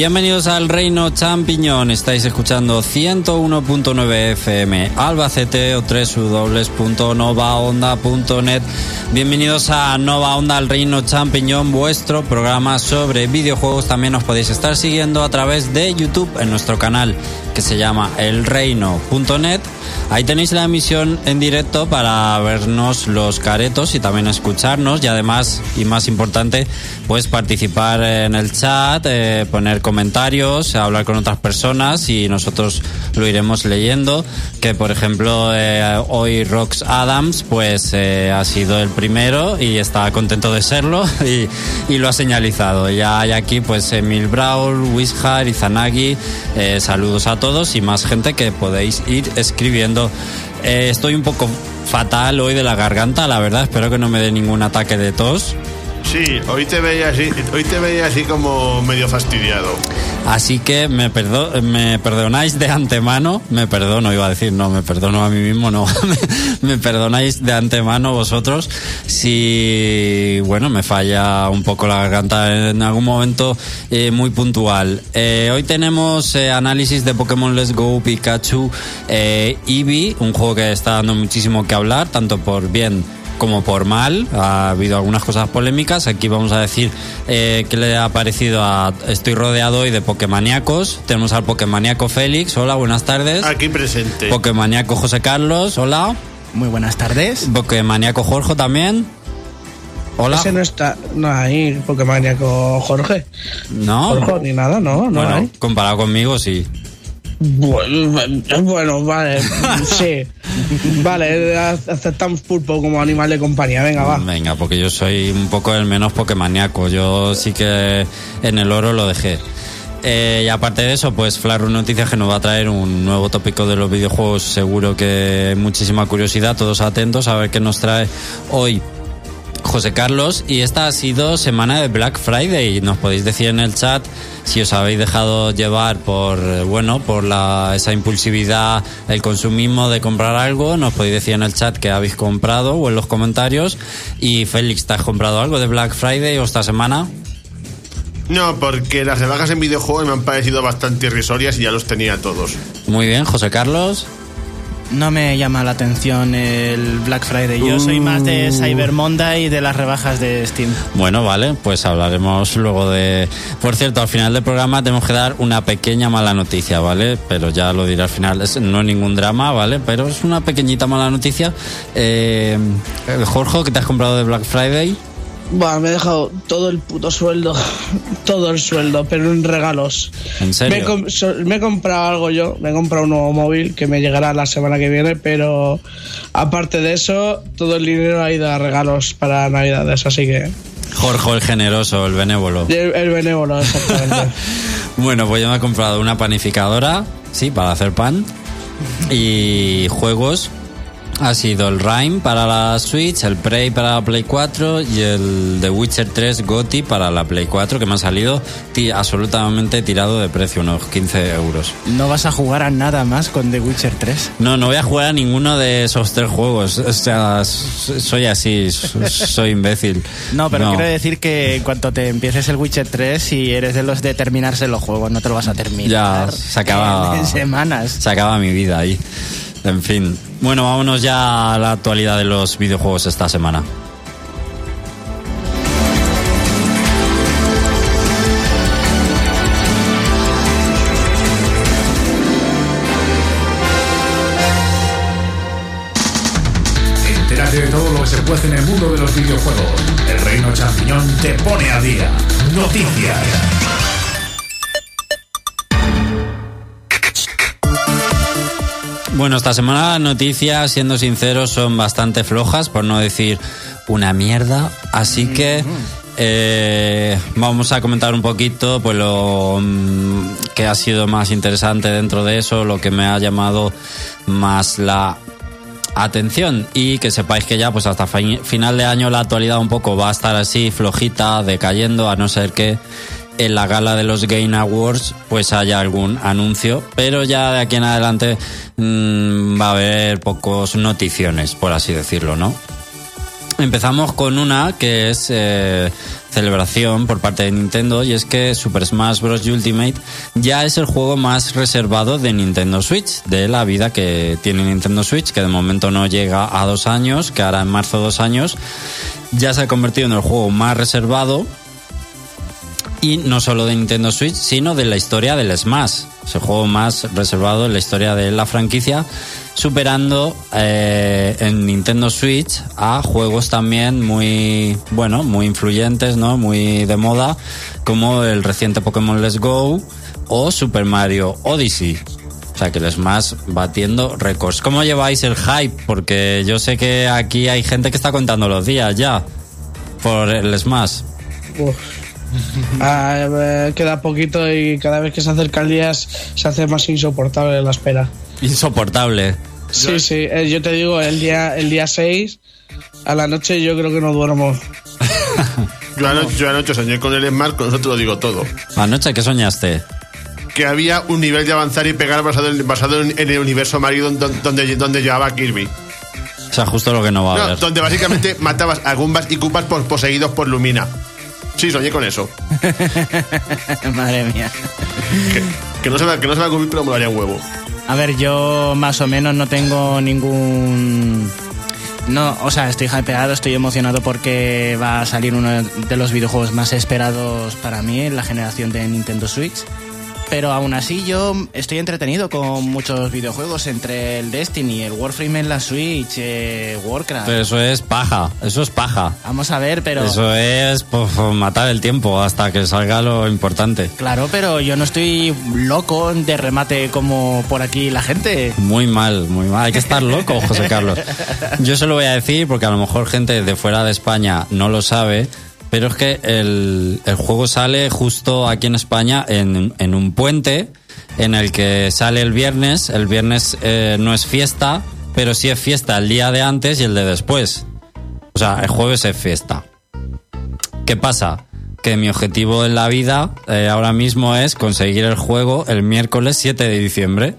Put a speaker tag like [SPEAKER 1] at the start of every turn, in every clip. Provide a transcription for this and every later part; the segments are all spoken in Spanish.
[SPEAKER 1] Bienvenidos al Reino Champiñón. Estáis escuchando 101.9 FM Albacete o www.novaonda.net. Bienvenidos a Nova Onda al Reino Champiñón, vuestro programa sobre videojuegos. También os podéis estar siguiendo a través de YouTube en nuestro canal que se llama elreino.net. Ahí tenéis la emisión en directo para vernos los caretos y también escucharnos y además, y más importante, pues participar en el chat, eh, poner comentarios, hablar con otras personas y nosotros lo iremos leyendo. Que por ejemplo eh, hoy Rox Adams pues eh, ha sido el primero y está contento de serlo y, lo ha señalizado. Ya hay aquí pues Emil Braul, Wishar, Izanagi, saludos a todos y más gente que podéis ir escribiendo. Eh, estoy un poco fatal hoy de la garganta, la verdad, espero que no me dé ningún ataque de tos.
[SPEAKER 2] Sí, hoy te veía así, hoy te veía así como medio fastidiado.
[SPEAKER 1] Así que me, perdo me perdonáis de antemano, me perdono, iba a decir, no, me perdono a mí mismo, no, me perdonáis de antemano vosotros si, bueno, me falla un poco la garganta en algún momento eh, muy puntual. Eh, hoy tenemos eh, análisis de Pokémon Let's Go Pikachu Eevee, un juego que está dando muchísimo que hablar, tanto por bien como por mal. Ha habido algunas cosas polémicas. Aquí vamos a decir eh, qué le ha parecido a. Estoy rodeado hoy de Pokémoníacos. Tenemos al Pokémoníaco Félix. Hola, buenas tardes.
[SPEAKER 2] Aquí presente.
[SPEAKER 1] Pokémoníaco José Carlos. Hola.
[SPEAKER 3] Muy buenas tardes.
[SPEAKER 1] Pokémoníaco Jorge también. Hola.
[SPEAKER 4] Ese no está no hay Pokémoníaco Jorge.
[SPEAKER 1] No.
[SPEAKER 4] Jorge, ni nada, no, no
[SPEAKER 1] bueno,
[SPEAKER 4] hay.
[SPEAKER 1] comparado conmigo, sí.
[SPEAKER 4] Bueno, bueno, vale, sí. Vale, aceptamos pulpo como animal de compañía. Venga, va.
[SPEAKER 1] Venga, porque yo soy un poco el menos Pokémoníaco. Yo sí que en el oro lo dejé. Eh, y aparte de eso, pues Flarru Noticias que nos va a traer un nuevo tópico de los videojuegos. Seguro que muchísima curiosidad, todos atentos a ver qué nos trae hoy José Carlos. Y esta ha sido semana de Black Friday. Nos podéis decir en el chat si os habéis dejado llevar por, bueno, por la, esa impulsividad, el consumismo de comprar algo. Nos podéis decir en el chat que habéis comprado o en los comentarios. Y Félix, ¿te has comprado algo de Black Friday o esta semana?
[SPEAKER 2] No, porque las rebajas en videojuegos me han parecido bastante irrisorias y ya los tenía todos.
[SPEAKER 1] Muy bien, José Carlos.
[SPEAKER 3] No me llama la atención el Black Friday. Yo soy más de Cyber Monday y de las rebajas de Steam.
[SPEAKER 1] Bueno, vale, pues hablaremos luego de... Por cierto, al final del programa tenemos que dar una pequeña mala noticia, ¿vale? Pero ya lo diré al final. Es, no es ningún drama, ¿vale? Pero es una pequeñita mala noticia. Eh, Jorge, ¿qué te has comprado de Black Friday?
[SPEAKER 4] Bueno, me he dejado todo el puto sueldo, todo el sueldo, pero en regalos.
[SPEAKER 1] ¿En serio?
[SPEAKER 4] Me he, com- so- me he comprado algo yo, me he comprado un nuevo móvil que me llegará la semana que viene, pero aparte de eso, todo el dinero ha ido a regalos para Navidades, así que
[SPEAKER 1] Jorge el generoso, el benévolo.
[SPEAKER 4] el, el benévolo, exactamente.
[SPEAKER 1] Bueno, pues yo me he comprado una panificadora, sí, para hacer pan. Y juegos. Ha sido el Rime para la Switch, el Prey para la Play 4 y el The Witcher 3 GOTY para la Play 4 que me ha salido absolutamente tirado de precio, unos 15 euros.
[SPEAKER 3] ¿No vas a jugar a nada más con The Witcher 3?
[SPEAKER 1] No, no voy a jugar a ninguno de esos tres juegos. O sea, soy así, soy imbécil.
[SPEAKER 3] No, pero quiero decir que en cuanto te empieces el Witcher 3, si eres de los de terminarse los juegos, no te lo vas a terminar.
[SPEAKER 1] Ya, se acaba.
[SPEAKER 3] En semanas.
[SPEAKER 1] Se acaba mi vida ahí. En fin. Bueno, vámonos ya a la actualidad de los videojuegos esta semana.
[SPEAKER 5] Entérate de todo lo que se puede en el mundo de los videojuegos. El Reino Champiñón te pone a día. Noticias.
[SPEAKER 1] Bueno, esta semana las noticias, siendo sinceros, son bastante flojas, por no decir una mierda. Así que eh, vamos a comentar un poquito pues lo mm, que ha sido más interesante dentro de eso, lo que me ha llamado más la atención y que sepáis que ya pues hasta fi- final de año la actualidad un poco va a estar así flojita, decayendo, a no ser que en la gala de los Game Awards pues haya algún anuncio, pero ya de aquí en adelante mm, va a haber pocos noticiones, por así decirlo, ¿no? Empezamos con una que es eh, celebración por parte de Nintendo y es que Super Smash Bros. Ultimate ya es el juego más reservado de Nintendo Switch, de la vida que tiene Nintendo Switch, que de momento no llega a dos años, que ahora en marzo dos años, ya se ha convertido en el juego más reservado y no solo de Nintendo Switch, sino de la historia del Smash. Es el juego más reservado en la historia de la franquicia, superando eh, en Nintendo Switch a juegos también muy, bueno, muy influyentes, ¿no? Muy de moda, como el reciente Pokémon Let's Go o Super Mario Odyssey. O sea que el Smash batiendo récords. ¿Cómo lleváis el hype? Porque yo sé que aquí hay gente que está contando los días ya por el Smash.
[SPEAKER 4] Uf. Ah, eh, queda poquito y cada vez que se acerca el día se hace más insoportable la espera.
[SPEAKER 1] Insoportable.
[SPEAKER 4] Sí, sí, eh, yo te digo, el día, el día 6 a la noche yo creo que no duermo.
[SPEAKER 2] Yo anoche, yo anoche soñé con el Smash, con eso te lo digo todo.
[SPEAKER 1] Anoche, ¿qué soñaste?
[SPEAKER 2] Que había un nivel de avanzar y pegar basado en, basado en, en el universo Mario donde, donde, donde llevaba Kirby.
[SPEAKER 1] O sea, justo lo que no va a
[SPEAKER 2] No,
[SPEAKER 1] haber.
[SPEAKER 2] donde básicamente matabas a Gumbas y Koopas por, poseídos por Lumina. Sí, soñé con eso.
[SPEAKER 3] Madre mía.
[SPEAKER 2] Que, que no se me, que no se va a cumplir, pero me lo haría un huevo.
[SPEAKER 3] A ver, yo más o menos no tengo ningún... No, o sea, estoy hypeado, estoy emocionado porque va a salir uno de los videojuegos más esperados para mí en la generación de Nintendo Switch. Pero aún así yo estoy entretenido con muchos videojuegos entre el Destiny, el Warframe en la Switch, eh, Warcraft.
[SPEAKER 1] Pero eso es paja, eso es paja.
[SPEAKER 3] Vamos a ver, pero...
[SPEAKER 1] Eso es pues, matar el tiempo hasta que salga lo importante.
[SPEAKER 3] Claro, pero yo no estoy loco de remate como por aquí la gente.
[SPEAKER 1] Muy mal, muy mal. Hay que estar loco, José Carlos. Yo se lo voy a decir porque a lo mejor gente de fuera de España no lo sabe, pero es que el, el juego sale justo aquí en España en, en un puente en el que sale el viernes. El viernes eh, no es fiesta, pero sí es fiesta el día de antes y el de después. O sea, el jueves es fiesta. ¿Qué pasa? Que mi objetivo en la vida eh, ahora mismo es conseguir el juego el miércoles 7 de diciembre.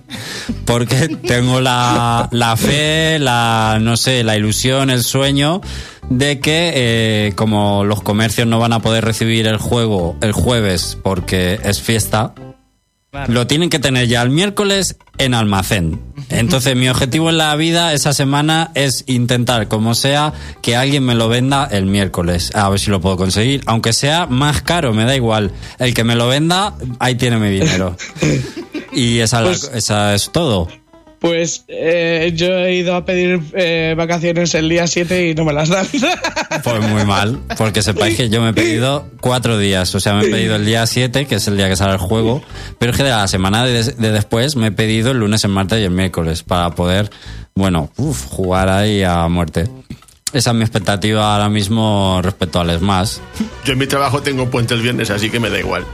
[SPEAKER 1] Porque tengo la, la fe, la, no sé, la ilusión, el sueño de que eh, como los comercios no van a poder recibir el juego el jueves porque es fiesta, lo tienen que tener ya el miércoles en almacén. Entonces mi objetivo en la vida esa semana es intentar, como sea, que alguien me lo venda el miércoles. A ver si lo puedo conseguir. Aunque sea más caro, me da igual. El que me lo venda, ahí tiene mi dinero. Y esa,
[SPEAKER 4] Pues-
[SPEAKER 1] esa es todo.
[SPEAKER 4] Pues eh, yo he ido a pedir eh, vacaciones el día 7 y no me las dan.
[SPEAKER 1] Pues muy mal, porque sepáis que yo me he pedido cuatro días. O sea, me he pedido el día 7, que es el día que sale el juego, pero es que de la semana de, de después me he pedido el lunes, el martes y el miércoles para poder, bueno, uf, jugar ahí a muerte. Esa es mi expectativa ahora mismo respecto al Smash.
[SPEAKER 2] Yo en mi trabajo tengo puente el viernes, así que me da igual.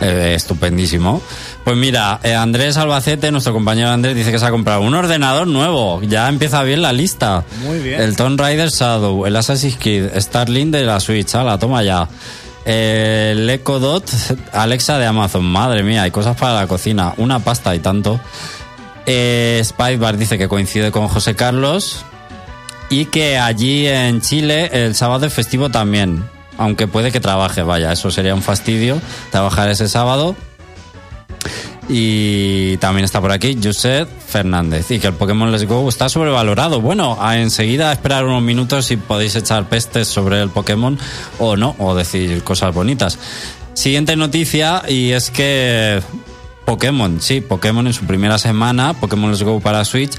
[SPEAKER 1] Eh, estupendísimo. Pues mira, eh, Andrés Albacete, nuestro compañero Andrés, dice que se ha comprado un ordenador nuevo. Ya empieza bien la lista.
[SPEAKER 3] Muy bien.
[SPEAKER 1] El Tomb Raider Shadow, el Assassin's Creed, Starlink de la Switch, la toma ya. Eh, El Echo Dot, Alexa de Amazon, madre mía, hay cosas para la cocina, una pasta y tanto. Eh, Spicebar dice que coincide con José Carlos y que allí en Chile el sábado es festivo también, aunque puede que trabaje, vaya, eso sería un fastidio, trabajar ese sábado. Y también está por aquí Josep Fernández. Y que el Pokémon Let's Go está sobrevalorado. Bueno, a enseguida esperar unos minutos si podéis echar pestes sobre el Pokémon o no, o decir cosas bonitas. Siguiente noticia, y es que Pokémon, sí, Pokémon en su primera semana, Pokémon Let's Go para Switch,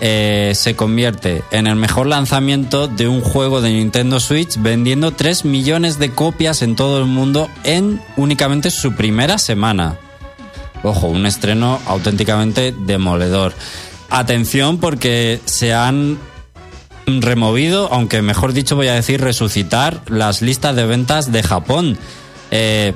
[SPEAKER 1] eh, se convierte en el mejor lanzamiento de un juego de Nintendo Switch, vendiendo 3 millones de copias en todo el mundo en únicamente su primera semana. Ojo, un estreno auténticamente demoledor. Atención porque se han removido, aunque mejor dicho voy a decir resucitar las listas de ventas de Japón. Eh,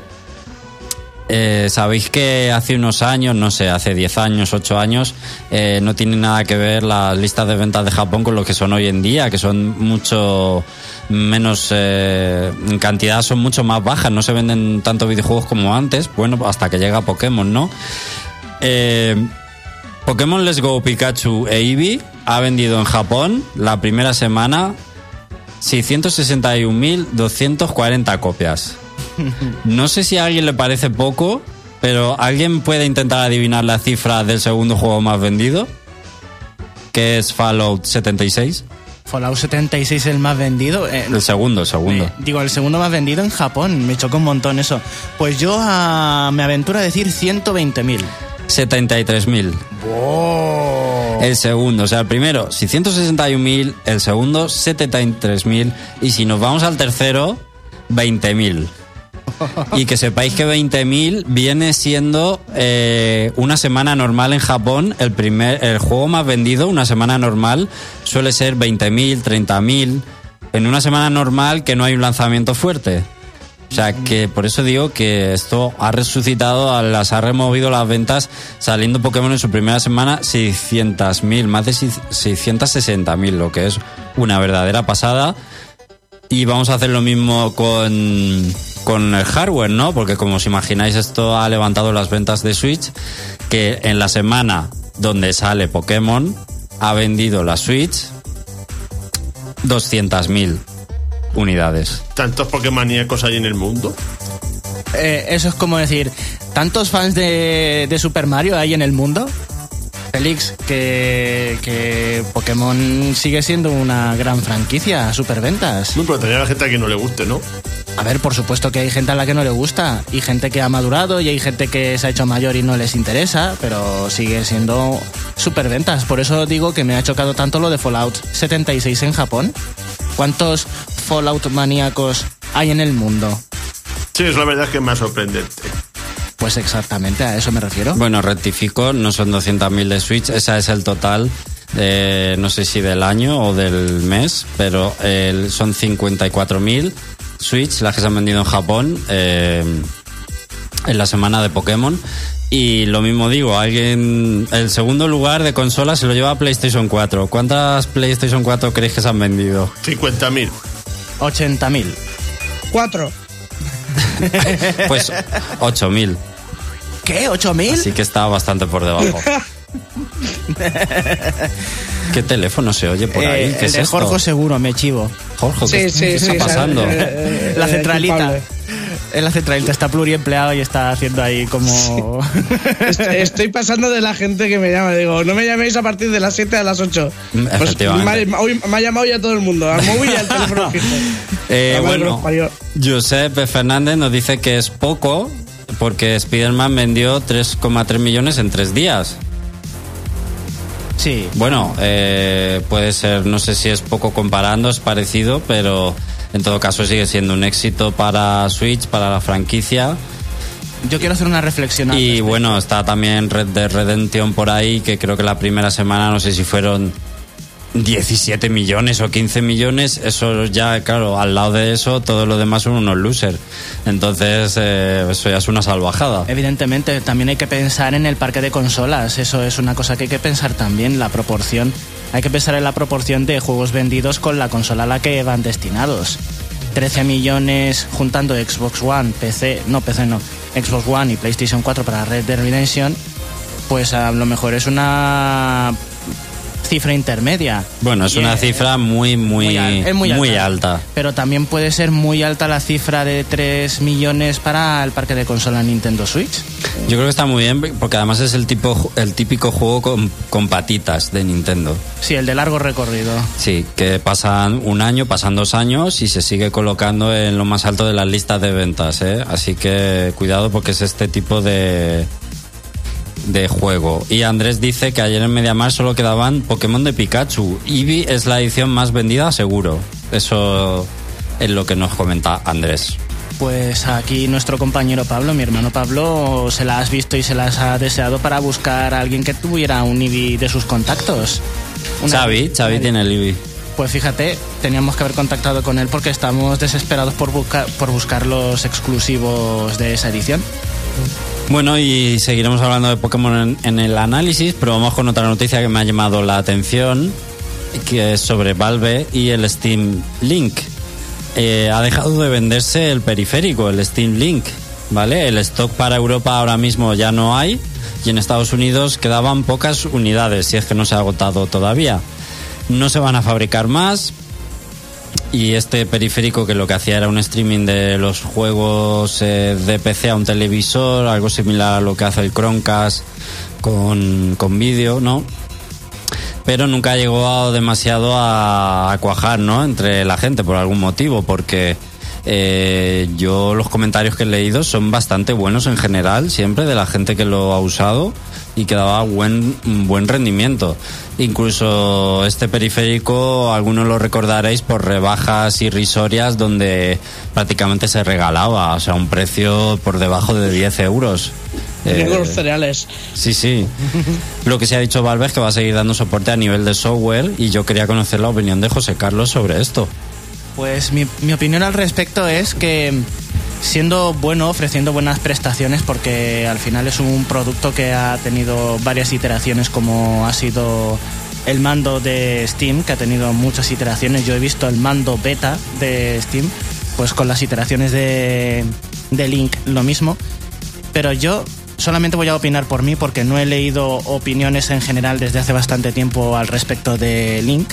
[SPEAKER 1] eh, Sabéis que hace unos años, no sé, hace 10 años, 8 años, eh, no tiene nada que ver las listas de ventas de Japón con lo que son hoy en día, que son mucho menos, eh, en cantidad son mucho más bajas, no se venden tantos videojuegos como antes, bueno, hasta que llega Pokémon, ¿no? Pokémon Let's Go Pikachu e Eevee ha vendido en Japón la primera semana 661.240 copias. No sé si a alguien le parece poco, pero ¿alguien puede intentar adivinar la cifra del segundo juego más vendido? Que es Fallout 76.
[SPEAKER 3] Fallout 76 el más vendido. eh,
[SPEAKER 1] El segundo, el segundo.
[SPEAKER 3] eh, digo, el segundo más vendido en Japón. Me chocó un montón eso. Pues yo ah, me aventuro a decir 120.000.
[SPEAKER 1] 73.000. El segundo, o sea, el primero 661.000, el segundo 73.000 y si nos vamos al tercero 20.000. Y que sepáis que 20.000 viene siendo eh, una semana normal en Japón. El primer, el juego más vendido, una semana normal, suele ser 20.000, 30.000. En una semana normal que no hay un lanzamiento fuerte. O sea, que por eso digo que esto ha resucitado, a las ha removido las ventas, saliendo Pokémon en su primera semana 600.000, más de 660.000, lo que es una verdadera pasada. Y vamos a hacer lo mismo con, con el hardware, ¿no? Porque como os imagináis, esto ha levantado las ventas de Switch, que en la semana donde sale Pokémon, ha vendido la Switch 200.000 unidades.
[SPEAKER 2] Tantos Pokémoníacos hay en el mundo.
[SPEAKER 3] Eh, eso es como decir, ¿tantos fans de, de Super Mario hay en el mundo? Félix, que, que Pokémon sigue siendo una gran franquicia, superventas.
[SPEAKER 2] Muy pero tendría la gente a quien no le guste, ¿no?
[SPEAKER 3] A ver, por supuesto que hay gente a la que no le gusta, y gente que ha madurado, y hay gente que se ha hecho mayor y no les interesa, pero sigue siendo superventas. Por eso digo que me ha chocado tanto lo de Fallout 76 en Japón. ¿Cuántos Fallout maníacos hay en el mundo?
[SPEAKER 2] Sí, es la verdad que es más sorprendente.
[SPEAKER 3] Pues exactamente a eso me refiero.
[SPEAKER 1] Bueno, rectifico, no son 200.000 de Switch, esa es el total, eh, no sé si del año o del mes, pero eh, son 54.000 Switch las que se han vendido en Japón eh, en la semana de Pokémon. Y lo mismo digo, alguien. El segundo lugar de consola se lo lleva a PlayStation 4. ¿Cuántas PlayStation 4 creéis que se han vendido?
[SPEAKER 2] 50.000.
[SPEAKER 3] 80.000.
[SPEAKER 4] Cuatro.
[SPEAKER 1] Pues 8.000.
[SPEAKER 3] ¿Qué? ¿8.000?
[SPEAKER 1] Así que está bastante por debajo. ¿Qué teléfono se oye por ahí?
[SPEAKER 3] Eh,
[SPEAKER 1] ¿Qué
[SPEAKER 3] el
[SPEAKER 1] es
[SPEAKER 3] de
[SPEAKER 1] esto?
[SPEAKER 3] Jorge seguro, me chivo.
[SPEAKER 1] Jorge, ¿qué,
[SPEAKER 4] sí,
[SPEAKER 1] qué
[SPEAKER 4] sí.
[SPEAKER 1] está pasando?
[SPEAKER 4] Eh,
[SPEAKER 3] La
[SPEAKER 4] eh,
[SPEAKER 3] centralita. En la centralita está pluriempleado y está haciendo ahí como...
[SPEAKER 4] Est- Estoy pasando de la gente que me llama. Digo, no me llaméis a partir de las 7 a las 8.
[SPEAKER 1] Mm,
[SPEAKER 4] Pues
[SPEAKER 1] efectivamente.
[SPEAKER 4] me, hoy me ha llamado ya todo el mundo. Al móvil y al teléfono fijo.
[SPEAKER 1] Eh, bueno. Josep Fernández nos dice que es poco porque Spider-Man vendió 3,3 millones en tres días.
[SPEAKER 3] Sí.
[SPEAKER 1] Bueno, eh, puede ser, no sé si es poco comparando, es parecido, pero en todo caso sigue siendo un éxito para Switch, para la franquicia.
[SPEAKER 3] Yo quiero hacer una reflexión.
[SPEAKER 1] Y
[SPEAKER 3] respecto.
[SPEAKER 1] bueno, está también Red Dead Redemption por ahí, que creo que la primera semana, no sé si fueron 17 millones o 15 millones. Eso ya, claro, al lado de eso, todo lo demás son unos losers. Entonces, eh, eso ya es una salvajada.
[SPEAKER 3] Evidentemente, también hay que pensar en el parque de consolas. Eso es una cosa que hay que pensar también, la proporción. Hay que pensar en la proporción de juegos vendidos con la consola a la que van destinados. 13 millones juntando Xbox One, PC, no PC no, Xbox One y PlayStation 4 para Red Dead Redemption, pues a lo mejor es una cifra intermedia.
[SPEAKER 1] Bueno, es
[SPEAKER 3] Y,
[SPEAKER 1] una
[SPEAKER 3] eh,
[SPEAKER 1] cifra muy, muy,
[SPEAKER 3] al-
[SPEAKER 1] muy, alta.
[SPEAKER 3] Pero también puede ser muy alta la cifra de 3 millones para el parque de consola Nintendo Switch.
[SPEAKER 1] Yo creo que está muy bien porque además es el tipo el típico juego con, con patitas de Nintendo.
[SPEAKER 3] Sí, el de largo recorrido.
[SPEAKER 1] Sí, que pasan un año, pasan dos años y se sigue colocando en lo más alto de las listas de ventas, ¿eh? Así que cuidado porque es este tipo de de juego. Y Andrés dice que ayer en MediaMar solo quedaban Pokémon de Pikachu. Eevee es la edición más vendida, seguro. Eso es lo que nos comenta Andrés.
[SPEAKER 3] Pues aquí nuestro compañero Pablo, mi hermano Pablo, se las has visto y se las ha deseado para buscar a alguien que tuviera un IBI de sus contactos. Una-
[SPEAKER 1] Xavi, Xavi tiene el Eevee.
[SPEAKER 3] Pues fíjate, teníamos que haber contactado con él porque estamos desesperados por, buscar por buscar los exclusivos de esa edición.
[SPEAKER 1] Bueno, y seguiremos hablando de Pokémon en, el análisis, pero vamos con otra noticia que me ha llamado la atención, que es sobre Valve y el Steam Link. Eh, ha dejado de venderse el periférico, el Steam Link, ¿vale? El stock para Europa ahora mismo ya no hay y en Estados Unidos quedaban pocas unidades, si es que no se ha agotado todavía. No se van a fabricar más, Y este periférico que lo que hacía era un streaming de los juegos eh, de PC a un televisor, algo similar a lo que hace el Chromecast con, con vídeo, ¿no? Pero nunca llegó demasiado a, a cuajar, ¿no? Entre la gente por algún motivo, porque eh, yo los comentarios que he leído son bastante buenos en general, siempre de la gente que lo ha usado y que daba buen, buen rendimiento. Incluso este periférico, algunos lo recordaréis por rebajas irrisorias donde prácticamente se regalaba, o sea, un precio por debajo de 10 euros.
[SPEAKER 4] Tengo
[SPEAKER 1] Eh,
[SPEAKER 4] los cereales.
[SPEAKER 1] Sí, sí. Lo que se ha dicho Valve es que va a seguir dando soporte a nivel de software y yo quería conocer la opinión de José Carlos sobre esto.
[SPEAKER 3] Pues mi, mi opinión al respecto es que siendo bueno, ofreciendo buenas prestaciones, porque al final es un producto que ha tenido varias iteraciones como ha sido el mando de Steam, que ha tenido muchas iteraciones. Yo he visto el mando beta de Steam, pues con las iteraciones de, de Link lo mismo. Pero yo solamente voy a opinar por mí porque no he leído opiniones en general desde hace bastante tiempo al respecto de Link.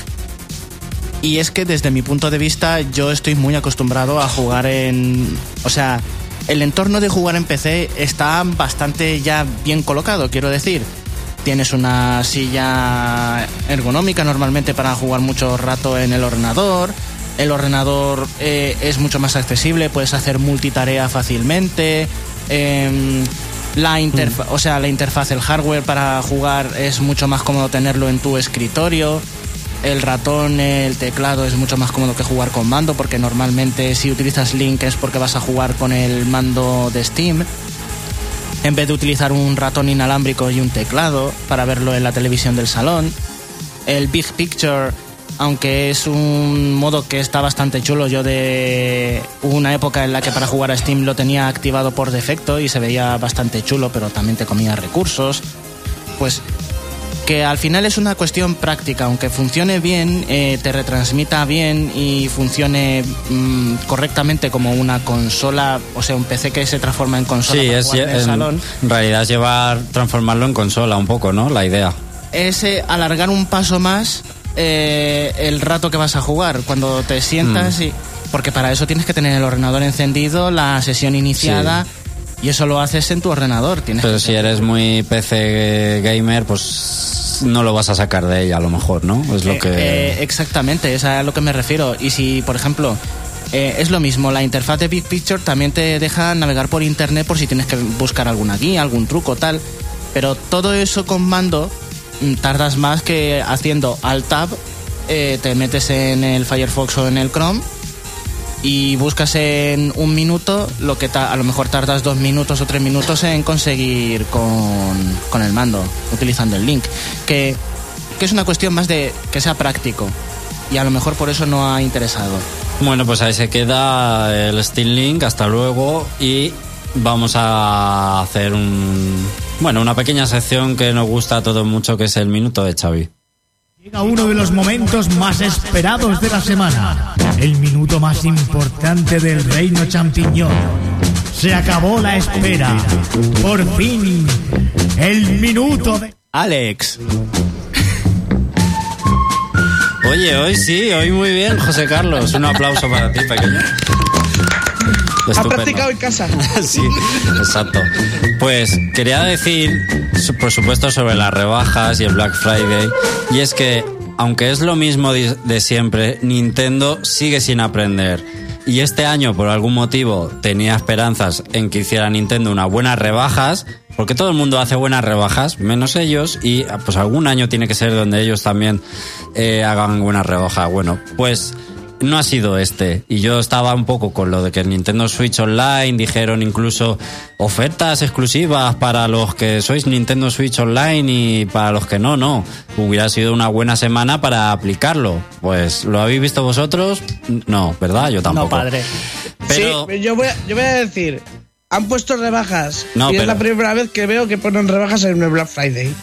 [SPEAKER 3] Y es que desde mi punto de vista yo estoy muy acostumbrado a jugar en... O sea, el entorno de jugar en PC está bastante ya bien colocado, quiero decir. Tienes una silla ergonómica normalmente para jugar mucho rato en el ordenador. El ordenador eh, es mucho más accesible, puedes hacer multitarea fácilmente. Em, la interfa- o sea, la interfaz, el hardware para jugar es mucho más cómodo tenerlo en tu escritorio. El ratón, el teclado es mucho más cómodo que jugar con mando porque normalmente si utilizas Link es porque vas a jugar con el mando de Steam en vez de utilizar un ratón inalámbrico y un teclado para verlo en la televisión del salón. El Big Picture, aunque es un modo que está bastante chulo, yo de una época en la que para jugar a Steam lo tenía activado por defecto y se veía bastante chulo, pero también te comía recursos. Pues al final es una cuestión práctica, aunque funcione bien, eh, te retransmita bien y funcione mm, correctamente como una consola, o sea, un PC que se transforma en consola
[SPEAKER 1] Sí,
[SPEAKER 3] para
[SPEAKER 1] es,
[SPEAKER 3] jugar en el
[SPEAKER 1] en
[SPEAKER 3] salón,
[SPEAKER 1] realidad es llevar, transformarlo en consola un poco, ¿no? La idea.
[SPEAKER 3] es eh, alargar un paso más eh, el rato que vas a jugar, cuando te sientas
[SPEAKER 1] Mm.
[SPEAKER 3] y... Porque para eso tienes que tener el ordenador encendido, la sesión iniciada, y eso lo haces en tu ordenador. Tienes
[SPEAKER 1] Pero si eres muy PC gamer, pues no lo vas a sacar de ella a lo mejor, ¿no? Es lo
[SPEAKER 3] Eh,
[SPEAKER 1] que...
[SPEAKER 3] eh, exactamente, es a lo que me refiero. Y si, por ejemplo, eh, es lo mismo, la interfaz de Big Picture también te deja navegar por internet por si tienes que buscar alguna guía, algún truco, tal. Pero todo eso con mando mm, tardas más que haciendo Alt Tab, eh, te metes en el Firefox o en el Chrome y buscas en un minuto lo que a lo mejor tardas dos minutos o tres minutos en conseguir con, con el mando, utilizando el link. Que, que es una cuestión más de que sea práctico. Y a lo mejor por eso no ha interesado.
[SPEAKER 1] Bueno, pues ahí se queda el Steam Link, hasta luego y vamos a hacer un... Bueno, una pequeña sección que nos gusta a todos mucho, que es el minuto de Xavi.
[SPEAKER 6] Llega uno de los momentos más esperados de la semana. El minuto más importante del reino champiñón. Se acabó la espera. Por fin, el minuto de...
[SPEAKER 3] Alex,
[SPEAKER 1] Oye, hoy sí, hoy muy bien, José Carlos. Un aplauso para ti, pequeño.
[SPEAKER 4] Ha practicado en casa.
[SPEAKER 1] Sí, exacto. Pues quería decir, por supuesto, sobre las rebajas y el Black Friday. Y es que, aunque es lo mismo de de siempre, Nintendo sigue sin aprender. Y este año, por algún motivo, tenía esperanzas en que hiciera Nintendo unas buenas rebajas, porque todo el mundo hace buenas rebajas, menos ellos, y pues algún año tiene que ser donde ellos también eh, hagan buenas rebajas. Bueno, pues no ha sido este. Y yo estaba un poco con lo de que el Nintendo Switch Online dijeron incluso ofertas exclusivas para los que sois Nintendo Switch Online y para los que no, no. Hubiera sido una buena semana para aplicarlo. Pues, ¿lo habéis visto vosotros? No, ¿verdad? Yo tampoco.
[SPEAKER 3] no padre.
[SPEAKER 1] Pero,
[SPEAKER 4] Sí, yo voy, a, yo voy a decir, han puesto rebajas.
[SPEAKER 1] No,
[SPEAKER 4] y es
[SPEAKER 1] pero-
[SPEAKER 4] la primera vez que veo que ponen rebajas en el Black Friday.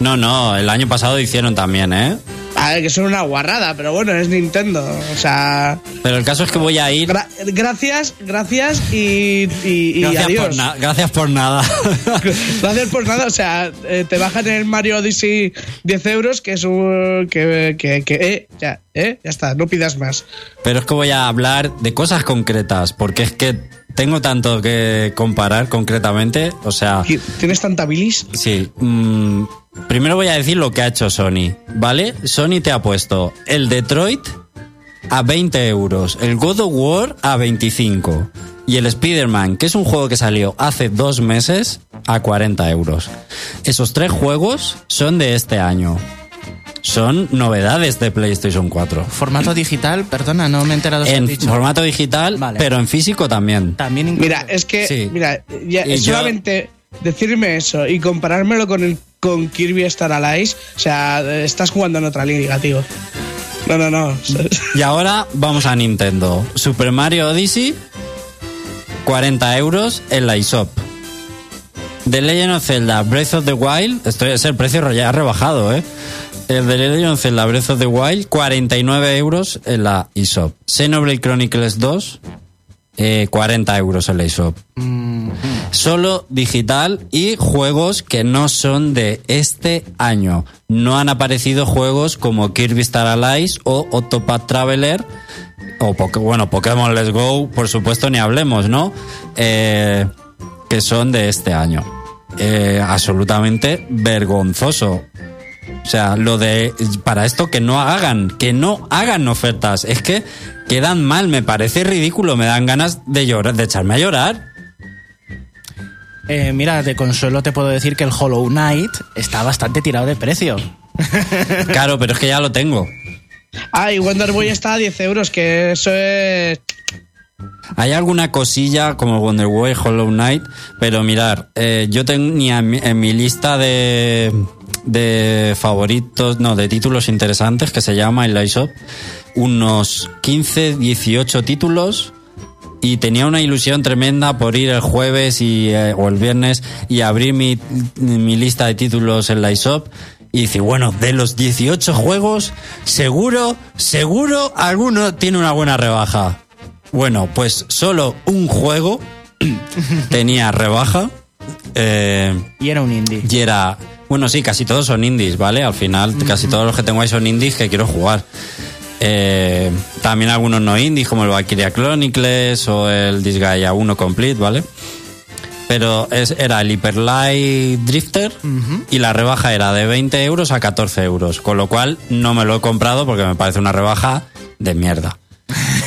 [SPEAKER 1] no, no, el año pasado hicieron también, ¿eh?
[SPEAKER 4] A ver, que son una guarrada, pero bueno, es Nintendo. O sea.
[SPEAKER 1] Pero el caso es que voy a ir.
[SPEAKER 4] gra- gracias, gracias y, y, y
[SPEAKER 1] Gracias
[SPEAKER 4] adiós.
[SPEAKER 1] por, gracias por nada.
[SPEAKER 4] Gracias por nada, o sea, eh, te bajan en el Mario Odyssey 10 euros, que es un. que, que, que eh, ya, eh, ya está, no pidas más.
[SPEAKER 1] Pero es que voy a hablar de cosas concretas, porque es que tengo tanto que comparar concretamente. O sea,
[SPEAKER 4] Ti- ¿Tienes tanta bilis?
[SPEAKER 1] sí. mm, primero voy a decir lo que ha hecho Sony, ¿vale? Sony te ha puesto el Detroit a 20 euros, el God of War a 25 y el Spider-Man, que es un juego que salió hace dos meses, a 40 euros. Esos tres juegos son de este año. Son novedades de PlayStation 4.
[SPEAKER 3] Formato digital, perdona, no me he enterado
[SPEAKER 1] En
[SPEAKER 3] dicho.
[SPEAKER 1] formato digital,
[SPEAKER 3] Vale.
[SPEAKER 1] pero en físico también.
[SPEAKER 3] También incluye-
[SPEAKER 4] Mira, es que,
[SPEAKER 1] Sí.
[SPEAKER 4] mira, ya,
[SPEAKER 1] Y yo-
[SPEAKER 4] solamente decirme eso y comparármelo con el con Kirby Star Allies, o sea, estás jugando en otra liga, tío. No, no, no.
[SPEAKER 1] Y ahora vamos a Nintendo. Super Mario Odyssey, 40 euros en la eShop. The Legend of Zelda Breath of the Wild, esto es el precio ya rebajado, ¿eh? El The Legend of Zelda Breath of the Wild, 49 euros en la eShop. Xenoblade Chronicles 2, eh, 40 euros en la eShop. Solo digital y juegos que no son de este año. No han aparecido juegos como Kirby Star Allies o Octopath Traveler o bueno, Pokémon Let's Go, por supuesto, ni hablemos, ¿no? Eh, que son de este año. Eh, absolutamente vergonzoso. O sea, lo de para esto que no hagan, que no hagan ofertas, es que quedan mal, me parece ridículo, me dan ganas de llorar, de echarme a llorar.
[SPEAKER 3] Eh, mira, de consuelo te puedo decir que el Hollow Knight está bastante tirado de precio.
[SPEAKER 1] Claro, pero es que ya lo tengo.
[SPEAKER 4] Ah, y Wonder Boy está a 10 euros, que eso es.
[SPEAKER 1] Hay alguna cosilla como Wonder Boy, Hollow Knight, pero mirar, eh, yo tenía en mi, lista de, de favoritos, no, de títulos interesantes que se llama el iShop, unos 15, 18 títulos y tenía una ilusión tremenda por ir el jueves y, eh, o el viernes y abrir mi, mi lista de títulos en la iShop y decir, bueno, de los 18 juegos, seguro, seguro alguno tiene una buena rebaja. Bueno, pues solo un juego tenía rebaja. eh,
[SPEAKER 3] Y era un indie.
[SPEAKER 1] y era. Bueno, sí, casi todos son indies, ¿vale? Al final, casi todos los que tengo ahí son indies que quiero jugar. Eh, también algunos no indies, como el Valkyria Chronicles o el Disgaea 1 Complete, ¿vale? Pero es, era el Hyper Light Drifter y la rebaja era de 20 euros a 14 euros. Con lo cual no me lo he comprado porque me parece una rebaja de mierda.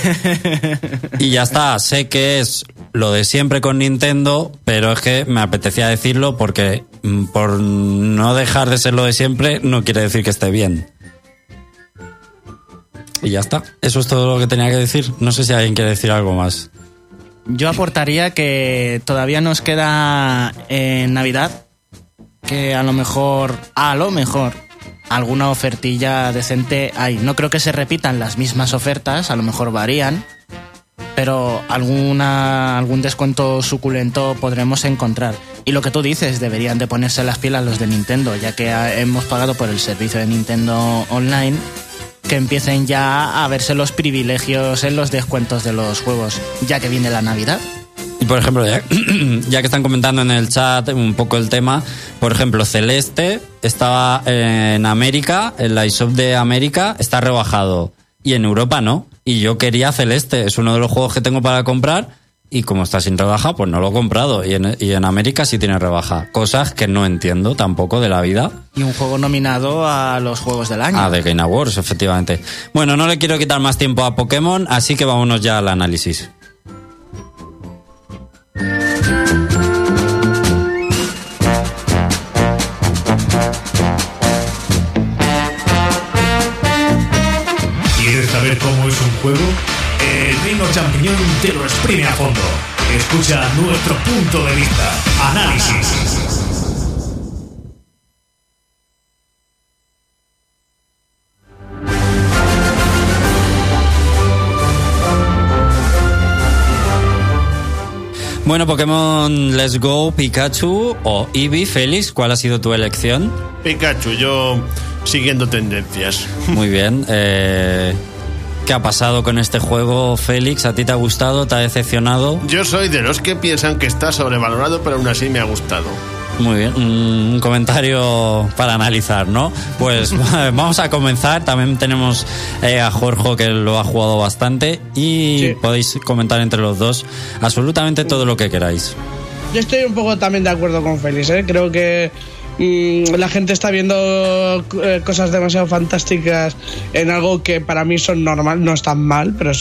[SPEAKER 1] y ya está, sé que es lo de siempre con Nintendo, pero es que me apetecía decirlo porque mm, por no dejar de ser lo de siempre no quiere decir que esté bien. Y ya está, eso es todo lo que tenía que decir. No sé si alguien quiere decir algo más.
[SPEAKER 3] Yo aportaría que todavía nos queda en Navidad que a lo mejor, a lo mejor, alguna ofertilla decente hay. No creo que se repitan las mismas ofertas, a lo mejor varían, pero alguna, algún descuento suculento podremos encontrar. Y lo que tú dices, deberían de ponerse las pilas los de Nintendo, ya que hemos pagado por el servicio de Nintendo Online, que empiecen ya a verse los privilegios en los descuentos de los juegos, ya que viene la Navidad.
[SPEAKER 1] Por ejemplo, ya, ya que están comentando en el chat un poco el tema, por ejemplo, Celeste estaba en América, en la eShop de América está rebajado y en Europa no. Y yo quería Celeste, es uno de los juegos que tengo para comprar y como está sin rebaja, pues no lo he comprado. Y en, y en América sí tiene rebaja. Cosas que no entiendo tampoco de la vida.
[SPEAKER 3] Y un juego nominado a los juegos del año.
[SPEAKER 1] Ah, de Game Awards, efectivamente. Bueno, no le quiero quitar más tiempo a Pokémon, así que vámonos ya al análisis.
[SPEAKER 5] ¿Quieres saber cómo es un juego? El Reino Champiñón te lo exprime a fondo. Escucha nuestro punto de vista. Análisis.
[SPEAKER 1] Bueno, Pokémon Let's Go, Pikachu o Eevee, Félix, ¿cuál ha sido tu elección?
[SPEAKER 2] Pikachu, yo siguiendo tendencias.
[SPEAKER 1] Muy bien. Eh, ¿Qué ha pasado con este juego, Félix? ¿A ti te ha gustado? ¿Te ha decepcionado?
[SPEAKER 2] Yo soy de los que piensan que está sobrevalorado, pero aún así me ha gustado.
[SPEAKER 1] Muy bien, un comentario para analizar, ¿no? Pues vamos a comenzar. También tenemos eh, a Jorge que lo ha jugado bastante y
[SPEAKER 4] Sí.
[SPEAKER 1] podéis comentar entre los dos absolutamente todo lo que queráis.
[SPEAKER 4] Yo estoy un poco también de acuerdo con Félix, ¿eh? Creo que la gente está viendo eh, cosas demasiado fantásticas en algo que para mí son normal, no están mal, pero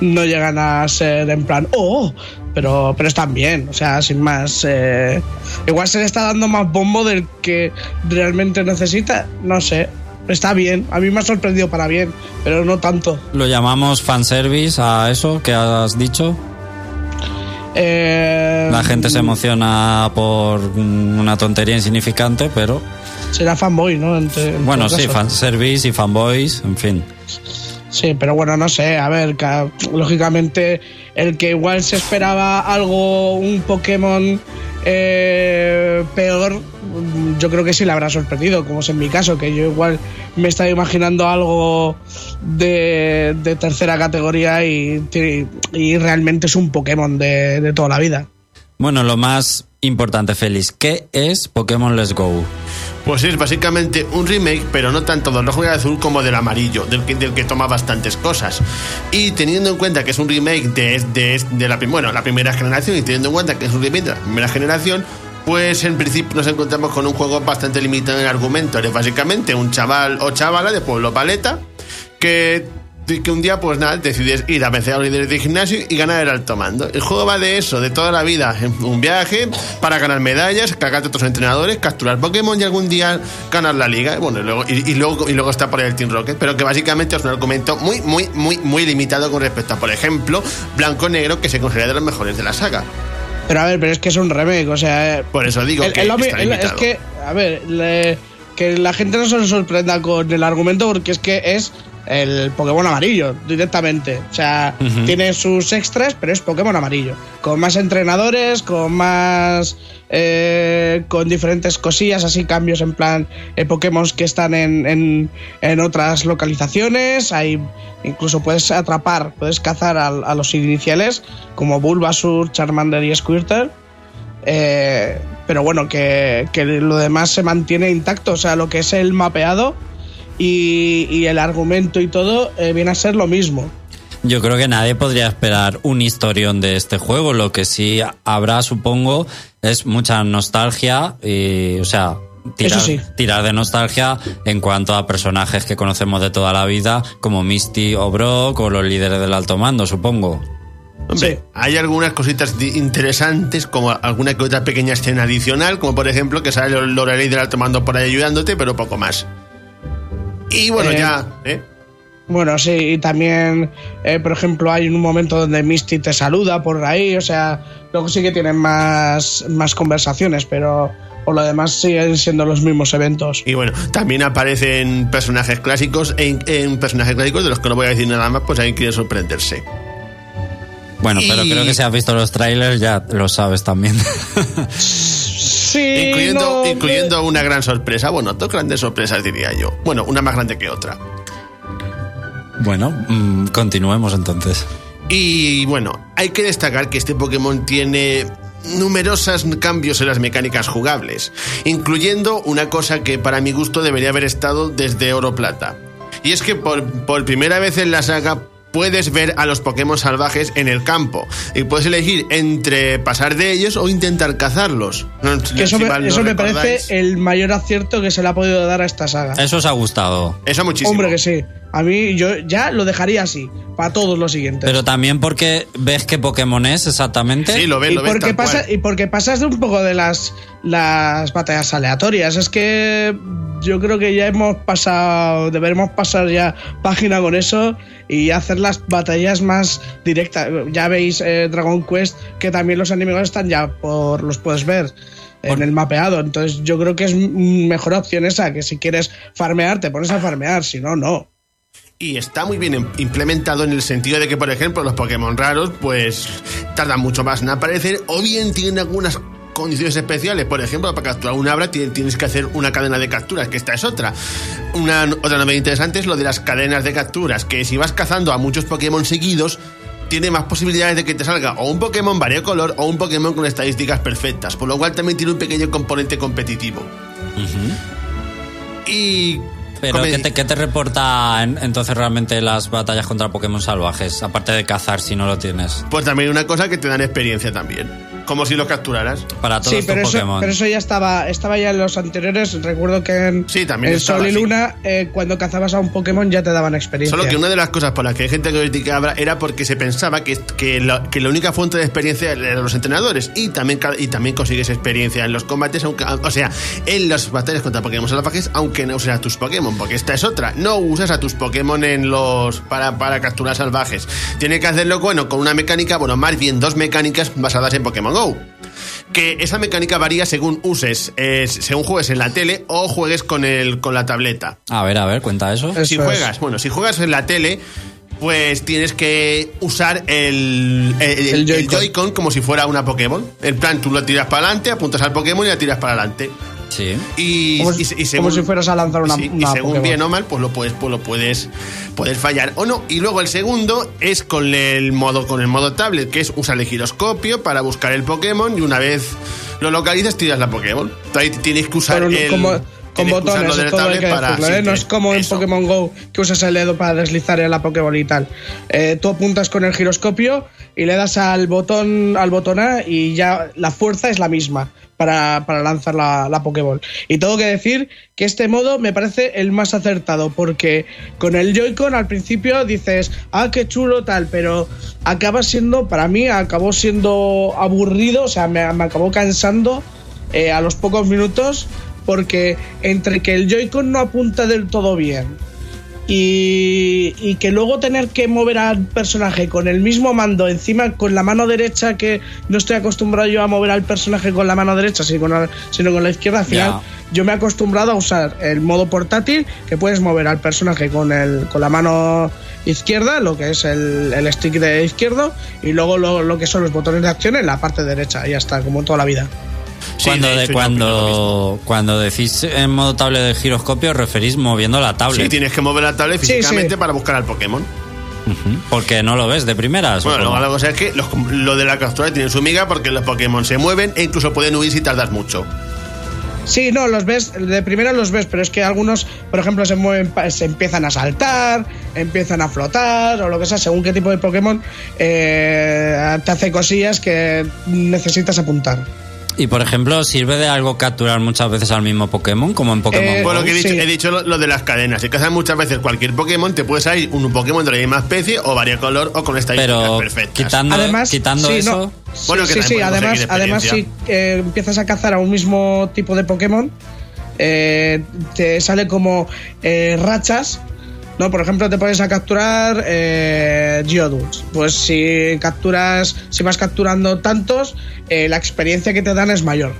[SPEAKER 4] no llegan a ser en plan, oh, pero, pero están bien, o sea, sin más. eh, igual se le está dando más bombo del que realmente necesita, no sé. Está bien, a mí me ha sorprendido para bien, pero no tanto.
[SPEAKER 1] Lo llamamos fanservice a eso que has dicho.
[SPEAKER 4] Eh,
[SPEAKER 1] La gente se emociona por una tontería insignificante, pero
[SPEAKER 4] Será fanboy, ¿no? Entre-
[SPEAKER 1] bueno, sí, fanservice y fanboys, en fin.
[SPEAKER 4] Sí, pero bueno, no sé, a ver, ca- lógicamente el que igual se esperaba algo, un Pokémon eh, peor, mm, yo creo que sí le habrá sorprendido, como es en mi caso, que yo igual me estaba imaginando algo de, de tercera categoría y, y realmente es un Pokémon de, de toda la vida.
[SPEAKER 1] Bueno, lo más importante, Félix, ¿qué es Pokémon Let's Go?
[SPEAKER 2] Pues es básicamente un remake, pero no tanto del rojo y azul como del amarillo, del que, del que toma bastantes cosas. Y teniendo en cuenta que es un remake de, de, de la, bueno, la primera generación y teniendo en cuenta que es un remake de la primera generación, pues en principio nos encontramos con un juego bastante limitado en argumento. Eres básicamente un chaval o chavala de pueblo paleta que, que un día, pues nada, decides ir a vencer a los líderes de gimnasio y ganar el alto mando. El juego va de eso, de toda la vida. Un viaje para ganar medallas, cargarte a otros entrenadores, capturar Pokémon y algún día ganar la liga. Bueno, y luego, y, luego, y luego está por el Team Rocket, pero que básicamente es un argumento muy, muy, muy, muy limitado con respecto a, por ejemplo, Blanco Negro, que se considera de los mejores de la saga.
[SPEAKER 4] Pero a ver, pero es que es un remake, o sea... eh,
[SPEAKER 2] Por eso digo
[SPEAKER 4] El-
[SPEAKER 2] que
[SPEAKER 4] el el- es que, a ver, le- que la gente no se sorprenda con el argumento porque es que es el Pokémon amarillo directamente. O sea, tiene sus extras, pero es Pokémon amarillo. Con más entrenadores, con más. eh, con diferentes cosillas, así cambios en plan eh, Pokémon que están en, en, en otras localizaciones. Hay, incluso puedes atrapar, puedes cazar a, a los iniciales, como Bulbasur, Charmander y Squirtle. Eh, pero bueno, que, que lo demás se mantiene intacto. O sea, lo que es el mapeado y, y el argumento y todo eh, viene a ser lo mismo.
[SPEAKER 1] Yo creo que nadie podría esperar un historión de este juego. Lo que sí habrá, supongo, es mucha nostalgia y, o sea, tirar,
[SPEAKER 4] Eso sí.
[SPEAKER 1] tirar de nostalgia en cuanto a personajes que conocemos de toda la vida, como Misty o Brock o los líderes del alto mando, supongo.
[SPEAKER 2] Hombre,
[SPEAKER 4] Sí.
[SPEAKER 2] hay algunas cositas interesantes, como alguna que otra pequeña escena adicional, como por ejemplo que sale Lorelei del alto mando por ahí ayudándote, pero poco más. Y bueno,
[SPEAKER 4] Eh,
[SPEAKER 2] ya, ¿eh?
[SPEAKER 4] Bueno, sí, y también, eh, por ejemplo, hay un momento donde Misty te saluda por ahí, o sea, luego sí que tienen más, más conversaciones, pero por lo demás siguen siendo los mismos eventos.
[SPEAKER 2] Y bueno, también aparecen personajes clásicos, en, en personajes clásicos de los que no voy a decir nada más, pues ahí quieren sorprenderse.
[SPEAKER 1] Bueno, pero
[SPEAKER 2] Y-
[SPEAKER 1] creo que si has visto los trailers ya lo sabes también.
[SPEAKER 4] Sí,
[SPEAKER 2] incluyendo,
[SPEAKER 4] no,
[SPEAKER 2] incluyendo una gran sorpresa, bueno, dos grandes sorpresas diría yo. Bueno, una más grande que otra.
[SPEAKER 1] bueno, mm, continuemos entonces.
[SPEAKER 2] Y bueno, hay que destacar que este Pokémon tiene numerosos cambios en las mecánicas jugables, incluyendo una cosa que para mi gusto debería haber estado desde Oro Plata. Y es que por, por primera vez en la saga puedes ver a los Pokémon salvajes en el campo y puedes elegir entre pasar de ellos o intentar cazarlos. No,
[SPEAKER 4] Que eso
[SPEAKER 2] si
[SPEAKER 4] me,
[SPEAKER 2] mal no
[SPEAKER 4] eso me
[SPEAKER 2] recordáis.
[SPEAKER 4] parece el mayor acierto que se le ha podido dar a esta saga.
[SPEAKER 1] Eso os ha gustado.
[SPEAKER 2] Eso muchísimo.
[SPEAKER 4] Hombre, que sí. A mí yo ya lo dejaría así, para todos los siguientes.
[SPEAKER 1] Pero también porque ves qué Pokémon es exactamente.
[SPEAKER 2] Sí, lo ves,
[SPEAKER 4] y
[SPEAKER 2] lo ves
[SPEAKER 4] porque pasa y porque pasas de un poco de las las batallas aleatorias es que yo creo que ya hemos pasado deberemos pasar ya página con eso y hacer las batallas más directas. Ya veis eh, Dragon Quest que también los enemigos están ya por los puedes ver en el mapeado. Entonces yo creo que es mejor opción esa que si quieres farmear te pones a farmear si no no.
[SPEAKER 2] Y está muy bien im- implementado en el sentido de que, por ejemplo, los Pokémon raros, pues tardan mucho más en aparecer, o bien tienen algunas condiciones especiales. Por ejemplo, para capturar un Abra ti- tienes que hacer una cadena de capturas, que esta es otra. Una otra novedad interesante es lo de las cadenas de capturas, que si vas cazando a muchos Pokémon seguidos, tiene más posibilidades de que te salga o un Pokémon variocolor o un Pokémon con estadísticas perfectas, por lo cual también tiene un pequeño componente competitivo. Y
[SPEAKER 1] Pero ¿qué te, qué te reporta en- entonces realmente las batallas contra Pokémon salvajes? Aparte de cazar si no lo tienes.
[SPEAKER 2] pues también una cosa que te dan experiencia también, como si los capturaras.
[SPEAKER 1] Para todos
[SPEAKER 4] Sí,
[SPEAKER 1] tus
[SPEAKER 4] pero eso,
[SPEAKER 1] Pokémon.
[SPEAKER 4] pero eso ya estaba, estaba ya en los anteriores. Recuerdo que en,
[SPEAKER 2] Sí, también
[SPEAKER 4] en
[SPEAKER 2] estaba
[SPEAKER 4] Sol y. Luna, eh, cuando cazabas a un Pokémon ya te daban experiencia.
[SPEAKER 2] Solo que una de las cosas por las que hay gente que criticaba era porque se pensaba que, que, la, que la única fuente de experiencia eran los entrenadores y también, y también consigues experiencia en los combates, aunque, o sea, en las batallas contra Pokémon salvajes, aunque no uses a tus Pokémon, porque esta es otra, no usas a tus Pokémon en los para, para capturar salvajes. Tiene que hacerlo, bueno, con una mecánica, bueno, más bien dos mecánicas basadas en Pokémon GO. Que esa mecánica varía según uses, eh, según juegues en la tele o juegues con, el, con la tableta.
[SPEAKER 1] A ver, a ver, cuenta eso.
[SPEAKER 4] Eso
[SPEAKER 2] si
[SPEAKER 4] es.
[SPEAKER 2] juegas, bueno, si juegas en la tele, pues tienes que usar el, el, el-
[SPEAKER 4] El
[SPEAKER 2] el
[SPEAKER 4] Joy-Con.
[SPEAKER 2] Joy-Con como si fuera una Pokémon. En plan, tú lo tiras para adelante, apuntas al Pokémon y la tiras para adelante.
[SPEAKER 1] Sí.
[SPEAKER 2] Y,
[SPEAKER 4] Como,
[SPEAKER 2] y- y según,
[SPEAKER 4] como si fueras a lanzar una,
[SPEAKER 2] sí, y según
[SPEAKER 4] Pokémon.
[SPEAKER 2] bien o mal, pues lo puedes, pues lo puedes, puedes fallar o no. Y luego el segundo es con el modo, con el modo tablet, que es usar el giroscopio para buscar el Pokémon y una vez lo localizas, tiras la Pokémon. Ahí tienes que usar
[SPEAKER 4] Pero
[SPEAKER 2] el.
[SPEAKER 4] como- con botones, todo que
[SPEAKER 2] para
[SPEAKER 4] decirlo, ¿eh? No es como en. Pokémon Go que usas el dedo para deslizar en la Pokéball y tal. Eh, tú apuntas con el giroscopio y le das al botón al botón A y ya la fuerza es la misma para, para lanzar la, la Pokéball. Y tengo que decir que este modo me parece el más acertado porque con el Joy-Con al principio dices, ah, qué chulo tal, pero acaba siendo, para mí, acabó siendo aburrido, o sea, me, me acabó cansando eh, a los pocos minutos porque entre que el Joy-Con no apunta del todo bien y, y que luego tener que mover al personaje con el mismo mando encima con la mano derecha que no estoy acostumbrado yo a mover al personaje con la mano derecha sino con la, sino con la izquierda al final yo me he acostumbrado a usar el modo portátil que puedes mover al personaje con el con la mano izquierda lo que es el, el stick de izquierdo y luego lo, lo que son los botones de acción en la parte derecha y ya está como toda la vida
[SPEAKER 1] cuando,
[SPEAKER 2] de, hecho, lo
[SPEAKER 1] cuando, cuando decís en modo tablet de giroscopio, os referís moviendo la tablet.
[SPEAKER 2] Sí, tienes que mover la tablet físicamente
[SPEAKER 4] sí.
[SPEAKER 2] para buscar al Pokémon.
[SPEAKER 1] Porque no lo ves de primeras. ¿o
[SPEAKER 2] Bueno, la cosa es que los- lo de la captura tiene su miga porque los Pokémon se mueven e incluso pueden huir si tardas mucho.
[SPEAKER 4] Sí, no, los ves, de primera los ves, pero es que algunos, por ejemplo, se mueven, pa- se empiezan a saltar, empiezan a flotar o lo que sea, según qué tipo de Pokémon eh, te hace cosillas que necesitas apuntar.
[SPEAKER 1] Y por ejemplo, ¿sirve de algo capturar muchas veces al mismo Pokémon? Como en Pokémon
[SPEAKER 4] Eh,
[SPEAKER 1] Go?
[SPEAKER 2] Que he dicho,
[SPEAKER 4] sí.
[SPEAKER 2] he dicho lo, lo de las cadenas. Si cazas muchas veces cualquier Pokémon, te puede salir un Pokémon de la misma especie o variocolor o con estadísticas
[SPEAKER 1] Pero
[SPEAKER 2] perfectas.
[SPEAKER 1] quitando,
[SPEAKER 4] Además,
[SPEAKER 1] quitando
[SPEAKER 4] sí,
[SPEAKER 1] eso.
[SPEAKER 4] no.
[SPEAKER 2] Bueno,
[SPEAKER 4] sí,
[SPEAKER 2] que
[SPEAKER 4] sí, sí, además, además si eh, empiezas a cazar a un mismo tipo de Pokémon, eh, te sale como eh, rachas. ¿No? Por ejemplo, te pones a capturar eh, Geodudes. Pues si capturas, si vas capturando tantos, eh, la experiencia que te dan es mayor.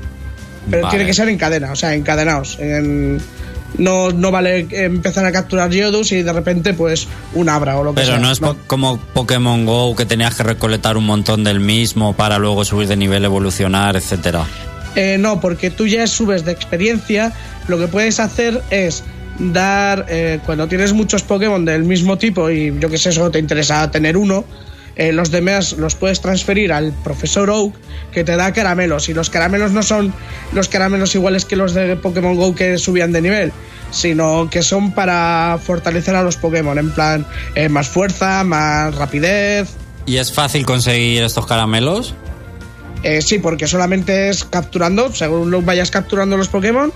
[SPEAKER 4] Pero
[SPEAKER 1] Vale.
[SPEAKER 4] tiene que ser en cadena, o sea, encadenados. En- no, no vale empezar a capturar Geodudes y de repente, pues, un Abra o lo que sea.
[SPEAKER 1] Pero no es po- como Pokémon Go que tenías que recolectar un montón del mismo para luego subir de nivel, evolucionar, etcétera.
[SPEAKER 4] Eh, no, porque tú ya subes de experiencia, lo que puedes hacer es dar, eh, cuando tienes muchos Pokémon del mismo tipo y yo que sé, solo te interesa tener uno, eh, los demás los puedes transferir al profesor Oak que te da caramelos. Y los caramelos no son los caramelos iguales que los de Pokémon Go que subían de nivel sino que son para fortalecer a los Pokémon. En plan eh, más fuerza, más rapidez.
[SPEAKER 1] ¿Y es fácil conseguir estos caramelos?
[SPEAKER 4] Eh, sí, porque solamente es capturando, según lo vayas capturando los Pokémon,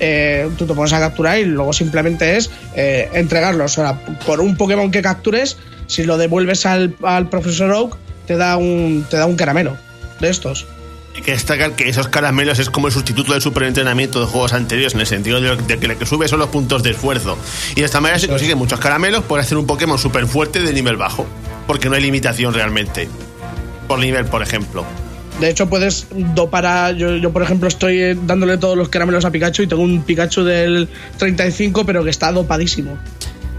[SPEAKER 4] eh, tú te pones a capturar y luego simplemente es eh, entregarlos. Por un Pokémon que captures, si lo devuelves al, al profesor Oak, te da un, te da un caramelo de estos.
[SPEAKER 2] Hay que destacar que esos caramelos es como el sustituto del superentrenamiento de juegos anteriores, en el sentido de que lo que sube son los puntos de esfuerzo. Y de esta manera se consiguen muchos caramelos por hacer un Pokémon súper fuerte de nivel bajo, porque no hay limitación realmente. Por nivel, por ejemplo.
[SPEAKER 4] De hecho, puedes dopar a. Yo, yo, por ejemplo, estoy dándole todos los caramelos a Pikachu y tengo un Pikachu del 35, pero que está dopadísimo.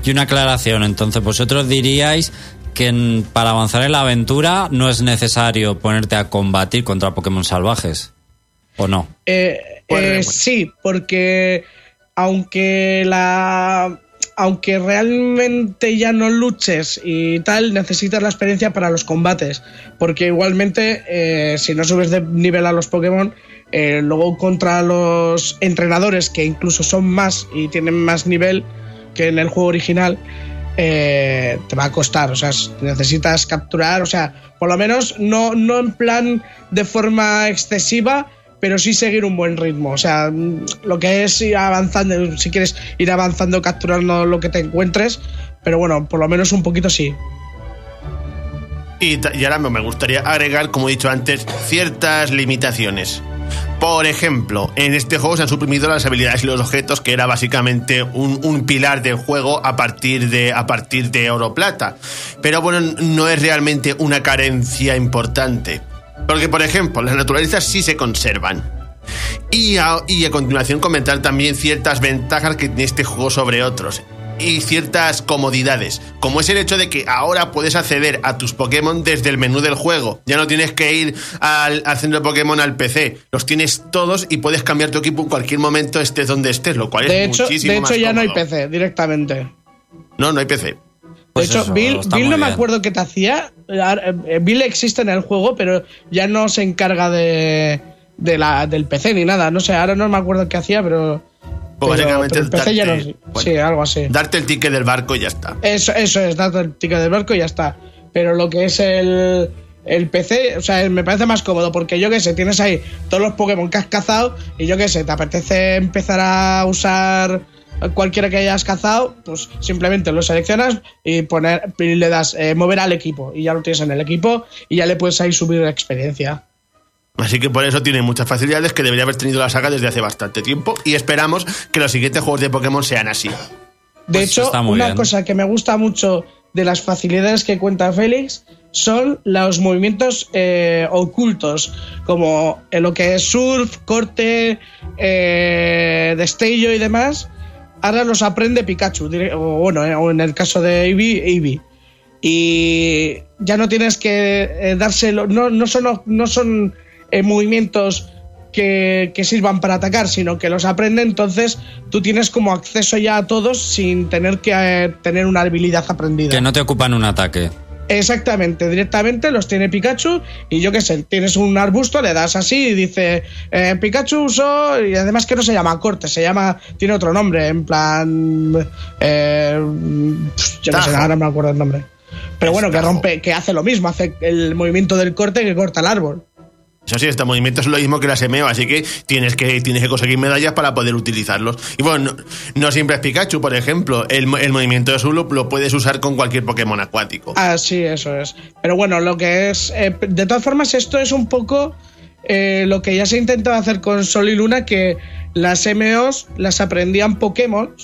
[SPEAKER 1] Y una aclaración, entonces vosotros diríais que en- para avanzar en la aventura no es necesario ponerte a combatir contra Pokémon salvajes. ¿O no?
[SPEAKER 4] Eh,
[SPEAKER 2] Pues,
[SPEAKER 4] eh. Sí, porque aunque la aunque realmente ya no luches y tal, necesitas la experiencia para los combates. Porque igualmente, eh, si no subes de nivel a los Pokémon, eh, luego contra los entrenadores, que incluso son más y tienen más nivel que en el juego original, eh, te va a costar. O sea, necesitas capturar, o sea, por lo menos no, no en plan de forma excesiva, pero sí seguir un buen ritmo. O sea, mm, lo que es ir avanzando, si quieres ir avanzando, capturando lo que te encuentres, pero bueno, por lo menos un poquito sí.
[SPEAKER 2] Y, y ahora me gustaría agregar, como he dicho antes, ciertas limitaciones. Por ejemplo, en este juego se han suprimido las habilidades y los objetos, que era básicamente un, un pilar del juego a partir de a partir de oro plata. Pero bueno, no es realmente una carencia importante. Porque, por ejemplo, las naturalistas sí se conservan. Y a, y a continuación comentar también ciertas ventajas que tiene este juego sobre otros. Y ciertas comodidades, como es el hecho de que ahora puedes acceder a tus Pokémon desde el menú del juego. Ya no tienes que ir al, al centro de Pokémon al PC. Los tienes todos y puedes cambiar tu equipo en cualquier momento, estés donde estés, lo cual
[SPEAKER 4] De
[SPEAKER 2] es
[SPEAKER 4] hecho,
[SPEAKER 2] muchísimo
[SPEAKER 4] de hecho
[SPEAKER 2] más
[SPEAKER 4] ya no hay. PC directamente.
[SPEAKER 2] No, no hay PC.
[SPEAKER 1] Pues
[SPEAKER 4] de hecho,
[SPEAKER 1] eso,
[SPEAKER 4] Bill, Bill no me acuerdo qué te hacía. Eh, Bill existe en el juego, pero ya no se encarga de, de la, del PC ni nada. No sé, ahora no me acuerdo qué hacía, pero.
[SPEAKER 2] Pues básicamente
[SPEAKER 4] pero el PC ya no.
[SPEAKER 2] darte- bueno.
[SPEAKER 4] sí, algo así.
[SPEAKER 2] Darte el ticket del barco y ya está.
[SPEAKER 4] Eso, eso es, date el ticket del barco y ya está. Pero lo que es el, el PC, o sea, me parece más cómodo porque yo qué sé, tienes ahí todos los Pokémon que has cazado y yo qué sé, te apetece empezar a usar cualquiera que hayas cazado, pues simplemente lo seleccionas y poner y le das eh, mover al equipo y ya lo tienes en el equipo y ya le puedes ahí subir la experiencia.
[SPEAKER 2] Así que por eso tiene muchas facilidades que debería haber tenido la saga desde hace bastante tiempo y esperamos que los siguientes juegos de Pokémon sean así.
[SPEAKER 4] De
[SPEAKER 1] Pues
[SPEAKER 4] hecho, una
[SPEAKER 1] bien.
[SPEAKER 4] cosa que me gusta mucho de las facilidades que cuenta Félix son los movimientos eh, ocultos, como en lo que es surf, corte, eh, destello y demás. Ahora los aprende Pikachu, o bueno, eh, en el caso de Eevee, Eevee. Y ya no tienes que eh, dárselo, no, no son, no son eh, movimientos que, sirvan para atacar, sino que los aprende, entonces tú tienes como acceso ya a todos sin tener que tener una habilidad aprendida.
[SPEAKER 1] Que no te ocupan un ataque.
[SPEAKER 4] Exactamente, directamente los tiene Pikachu y yo qué sé, tienes un arbusto, le das así y dice eh, Pikachu usó, y además que no se llama corte, se llama, tiene otro nombre, en plan, eh, yo no sé, ahora no me acuerdo el nombre. Pero bueno, que rompe, que hace lo mismo, hace el movimiento del corte que corta el árbol.
[SPEAKER 2] Eso sí, este movimiento es lo mismo que la semeo, así que tienes que, tienes que conseguir medallas para poder utilizarlos. Y bueno, no, siempre es Pikachu, por ejemplo. El, el movimiento de Zulu lo puedes usar con cualquier Pokémon acuático.
[SPEAKER 4] Ah, sí, eso es. Pero bueno, lo que es. eh, de todas formas, esto es un poco eh, lo que ya se intentaba hacer con Sol y Luna, que las MOs las aprendían Pokémon,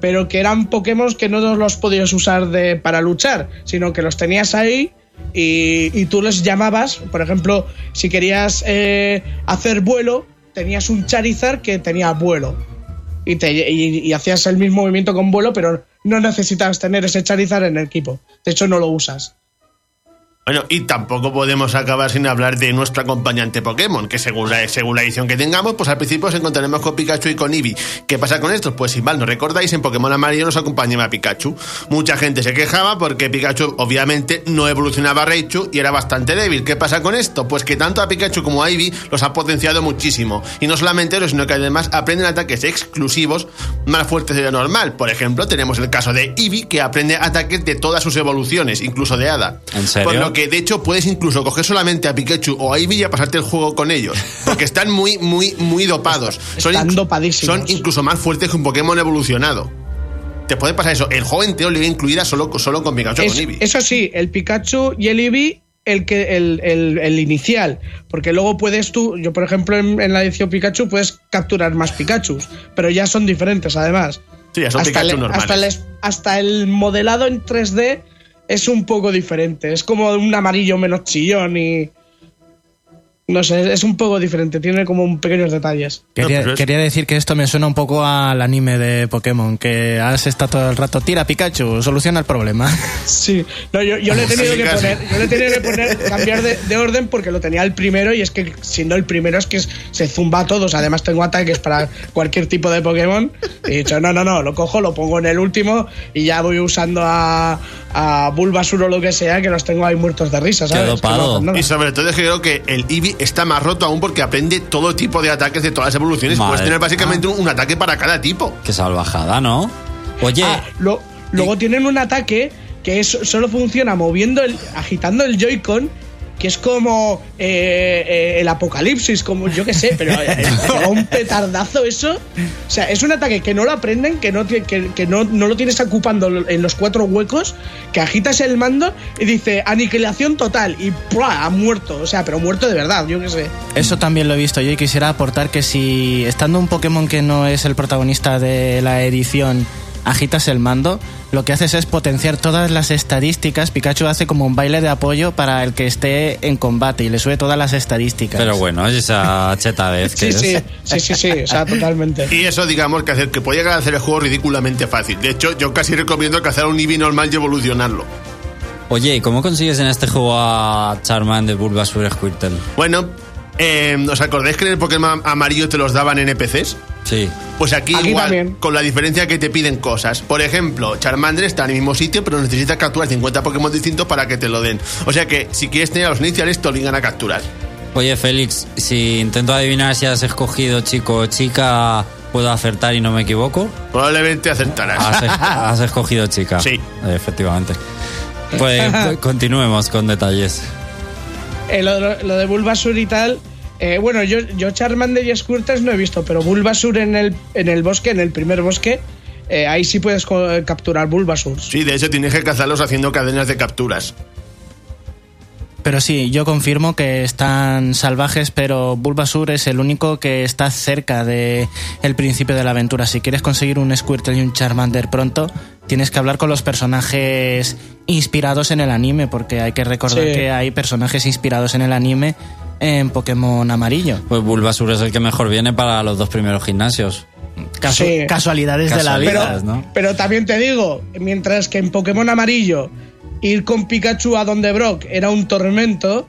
[SPEAKER 4] pero que eran Pokémon que no los podías usar de, para luchar, sino que los tenías ahí. Y, y tú les llamabas, por ejemplo, si querías eh, hacer vuelo, tenías un Charizard que tenía vuelo. Y, te, y, y hacías el mismo movimiento con vuelo, pero no necesitabas tener ese Charizard en el equipo. De hecho, no lo usas.
[SPEAKER 2] Bueno, y tampoco podemos acabar sin hablar de nuestro acompañante Pokémon, que según la, según la edición que tengamos, pues al principio nos encontraremos con Pikachu y con Eevee. ¿Qué pasa con estos? Pues si mal no recordáis, en Pokémon Amarillo nos acompañaba Pikachu. Mucha gente se quejaba porque Pikachu obviamente no evolucionaba a Raichu y era bastante débil. ¿Qué pasa con esto? Pues que tanto a Pikachu como a Eevee los ha potenciado muchísimo. Y no solamente eso, sino que además aprenden ataques exclusivos más fuertes de lo normal. Por ejemplo, tenemos el caso de Eevee, que aprende ataques de todas sus evoluciones, incluso de Hada.
[SPEAKER 1] ¿En serio?
[SPEAKER 2] Lo que de hecho puedes incluso coger solamente a Pikachu o a Eevee y a pasarte el juego con ellos. Porque están muy, muy, muy dopados. Son,
[SPEAKER 4] Están dopadísimos.
[SPEAKER 2] son incluso más fuertes que un Pokémon evolucionado. Te puede pasar eso. El juego entero le voy a incluir solo, solo con Pikachu o
[SPEAKER 4] Es-
[SPEAKER 2] con Eevee.
[SPEAKER 4] eso sí, el Pikachu y el Eevee, el, que, el, el- el inicial. Porque luego puedes tú, yo por ejemplo en, en la edición Pikachu puedes capturar más Pikachus, pero ya son diferentes además.
[SPEAKER 2] Sí, ya son Pikachu
[SPEAKER 4] el,
[SPEAKER 2] normales.
[SPEAKER 4] hasta, el, hasta el modelado en 3D es un poco diferente. Es como un amarillo menos chillón y. No sé, es un poco diferente, tiene como un pequeños detalles.
[SPEAKER 3] Quería,
[SPEAKER 2] es-
[SPEAKER 3] quería decir que esto me suena un poco al anime de Pokémon, que has estado todo el rato, tira Pikachu, soluciona el problema.
[SPEAKER 4] Sí, no, yo, yo le he tenido
[SPEAKER 2] Sí,
[SPEAKER 4] que
[SPEAKER 2] casi.
[SPEAKER 4] poner, yo le he tenido que poner, cambiar de, de orden porque lo tenía el primero y es que siendo el primero es que se zumba a todos. Además tengo ataques para cualquier tipo de Pokémon. Y he dicho, no, no, no, lo cojo, lo pongo en el último y ya voy usando a, a Bulbasur o lo que sea, que los tengo ahí muertos de risa, ¿sabes?
[SPEAKER 1] Qué
[SPEAKER 4] Es que no.
[SPEAKER 2] Y sobre todo es que creo que el Eevee está más roto aún porque aprende todo tipo de ataques de todas las evoluciones.
[SPEAKER 1] Madre.
[SPEAKER 2] Puedes tener básicamente un, un ataque para cada tipo.
[SPEAKER 1] Qué salvajada, ¿no? Oye,
[SPEAKER 4] Ah, lo- luego tienen un ataque que es, solo funciona moviendo el, agitando el Joy-Con, que es como eh, eh, el apocalipsis, como yo que sé, pero eh, pega un petardazo eso. O sea, es un ataque que no lo aprenden, que no, que, que no, no lo tienes ocupando en los cuatro huecos, que agitas el mando y dice aniquilación total y ¡pua! ha muerto. O sea, pero muerto de verdad, yo que sé.
[SPEAKER 3] Eso también lo he visto yo y quisiera aportar que si estando un Pokémon que no es el protagonista de la edición agitas el mando, lo que haces es potenciar todas las estadísticas. Pikachu hace como un baile de apoyo para el que esté en combate y le sube todas las estadísticas.
[SPEAKER 1] pero bueno, es esa cheta vez que
[SPEAKER 4] Sí,
[SPEAKER 1] es.
[SPEAKER 4] sí, sí, sí, sí, o sea, totalmente.
[SPEAKER 2] Y eso, digamos, que, hacer, que puede llegar a hacer el juego ridículamente fácil. De hecho, yo casi recomiendo cazar un Eevee normal y evolucionarlo.
[SPEAKER 1] Oye, ¿y cómo consigues en este juego a Charmander, Bulbasaur, Squirtle?
[SPEAKER 2] Bueno, eh, ¿os acordáis que en el Pokémon amarillo te los daban NPCs?
[SPEAKER 1] Sí.
[SPEAKER 2] Pues aquí,
[SPEAKER 4] Aquí
[SPEAKER 2] igual,
[SPEAKER 4] también.
[SPEAKER 2] con la diferencia que te piden cosas. Por ejemplo, Charmander está en el mismo sitio, pero necesitas capturar 50 Pokémon distintos para que te lo den. O sea que si quieres tener a los iniciales, te obligan a capturar.
[SPEAKER 1] Oye, Félix, si intento adivinar si has escogido chico o chica, ¿puedo acertar y no me equivoco?
[SPEAKER 2] Probablemente acertarás.
[SPEAKER 1] Has, has escogido chica.
[SPEAKER 2] Sí.
[SPEAKER 1] Efectivamente. Pues, pues continuemos con detalles.
[SPEAKER 4] Eh, lo, lo de Bulbasur y tal. Eh, bueno, yo, yo Charmander y Squirtle no he visto, pero Bulbasur en el, en el bosque, en el primer bosque, eh, ahí sí puedes capturar Bulbasur.
[SPEAKER 2] Sí, de hecho tienes que cazarlos haciendo cadenas de capturas.
[SPEAKER 3] Pero sí, yo confirmo que están salvajes, pero Bulbasur es el único que está cerca de el principio de la aventura. Si quieres conseguir un Squirtle y un Charmander pronto, tienes que hablar con los personajes inspirados en el anime, porque hay que recordar
[SPEAKER 4] Sí.
[SPEAKER 3] que hay personajes inspirados en el anime en Pokémon amarillo.
[SPEAKER 1] Pues Bulbasaur es el que mejor viene para los dos primeros gimnasios.
[SPEAKER 3] Casu-
[SPEAKER 4] Sí.
[SPEAKER 3] Casualidades de la vida.
[SPEAKER 1] ¿no?
[SPEAKER 4] Pero también te digo, mientras que en Pokémon Amarillo ir con Pikachu a donde Brock era un tormento,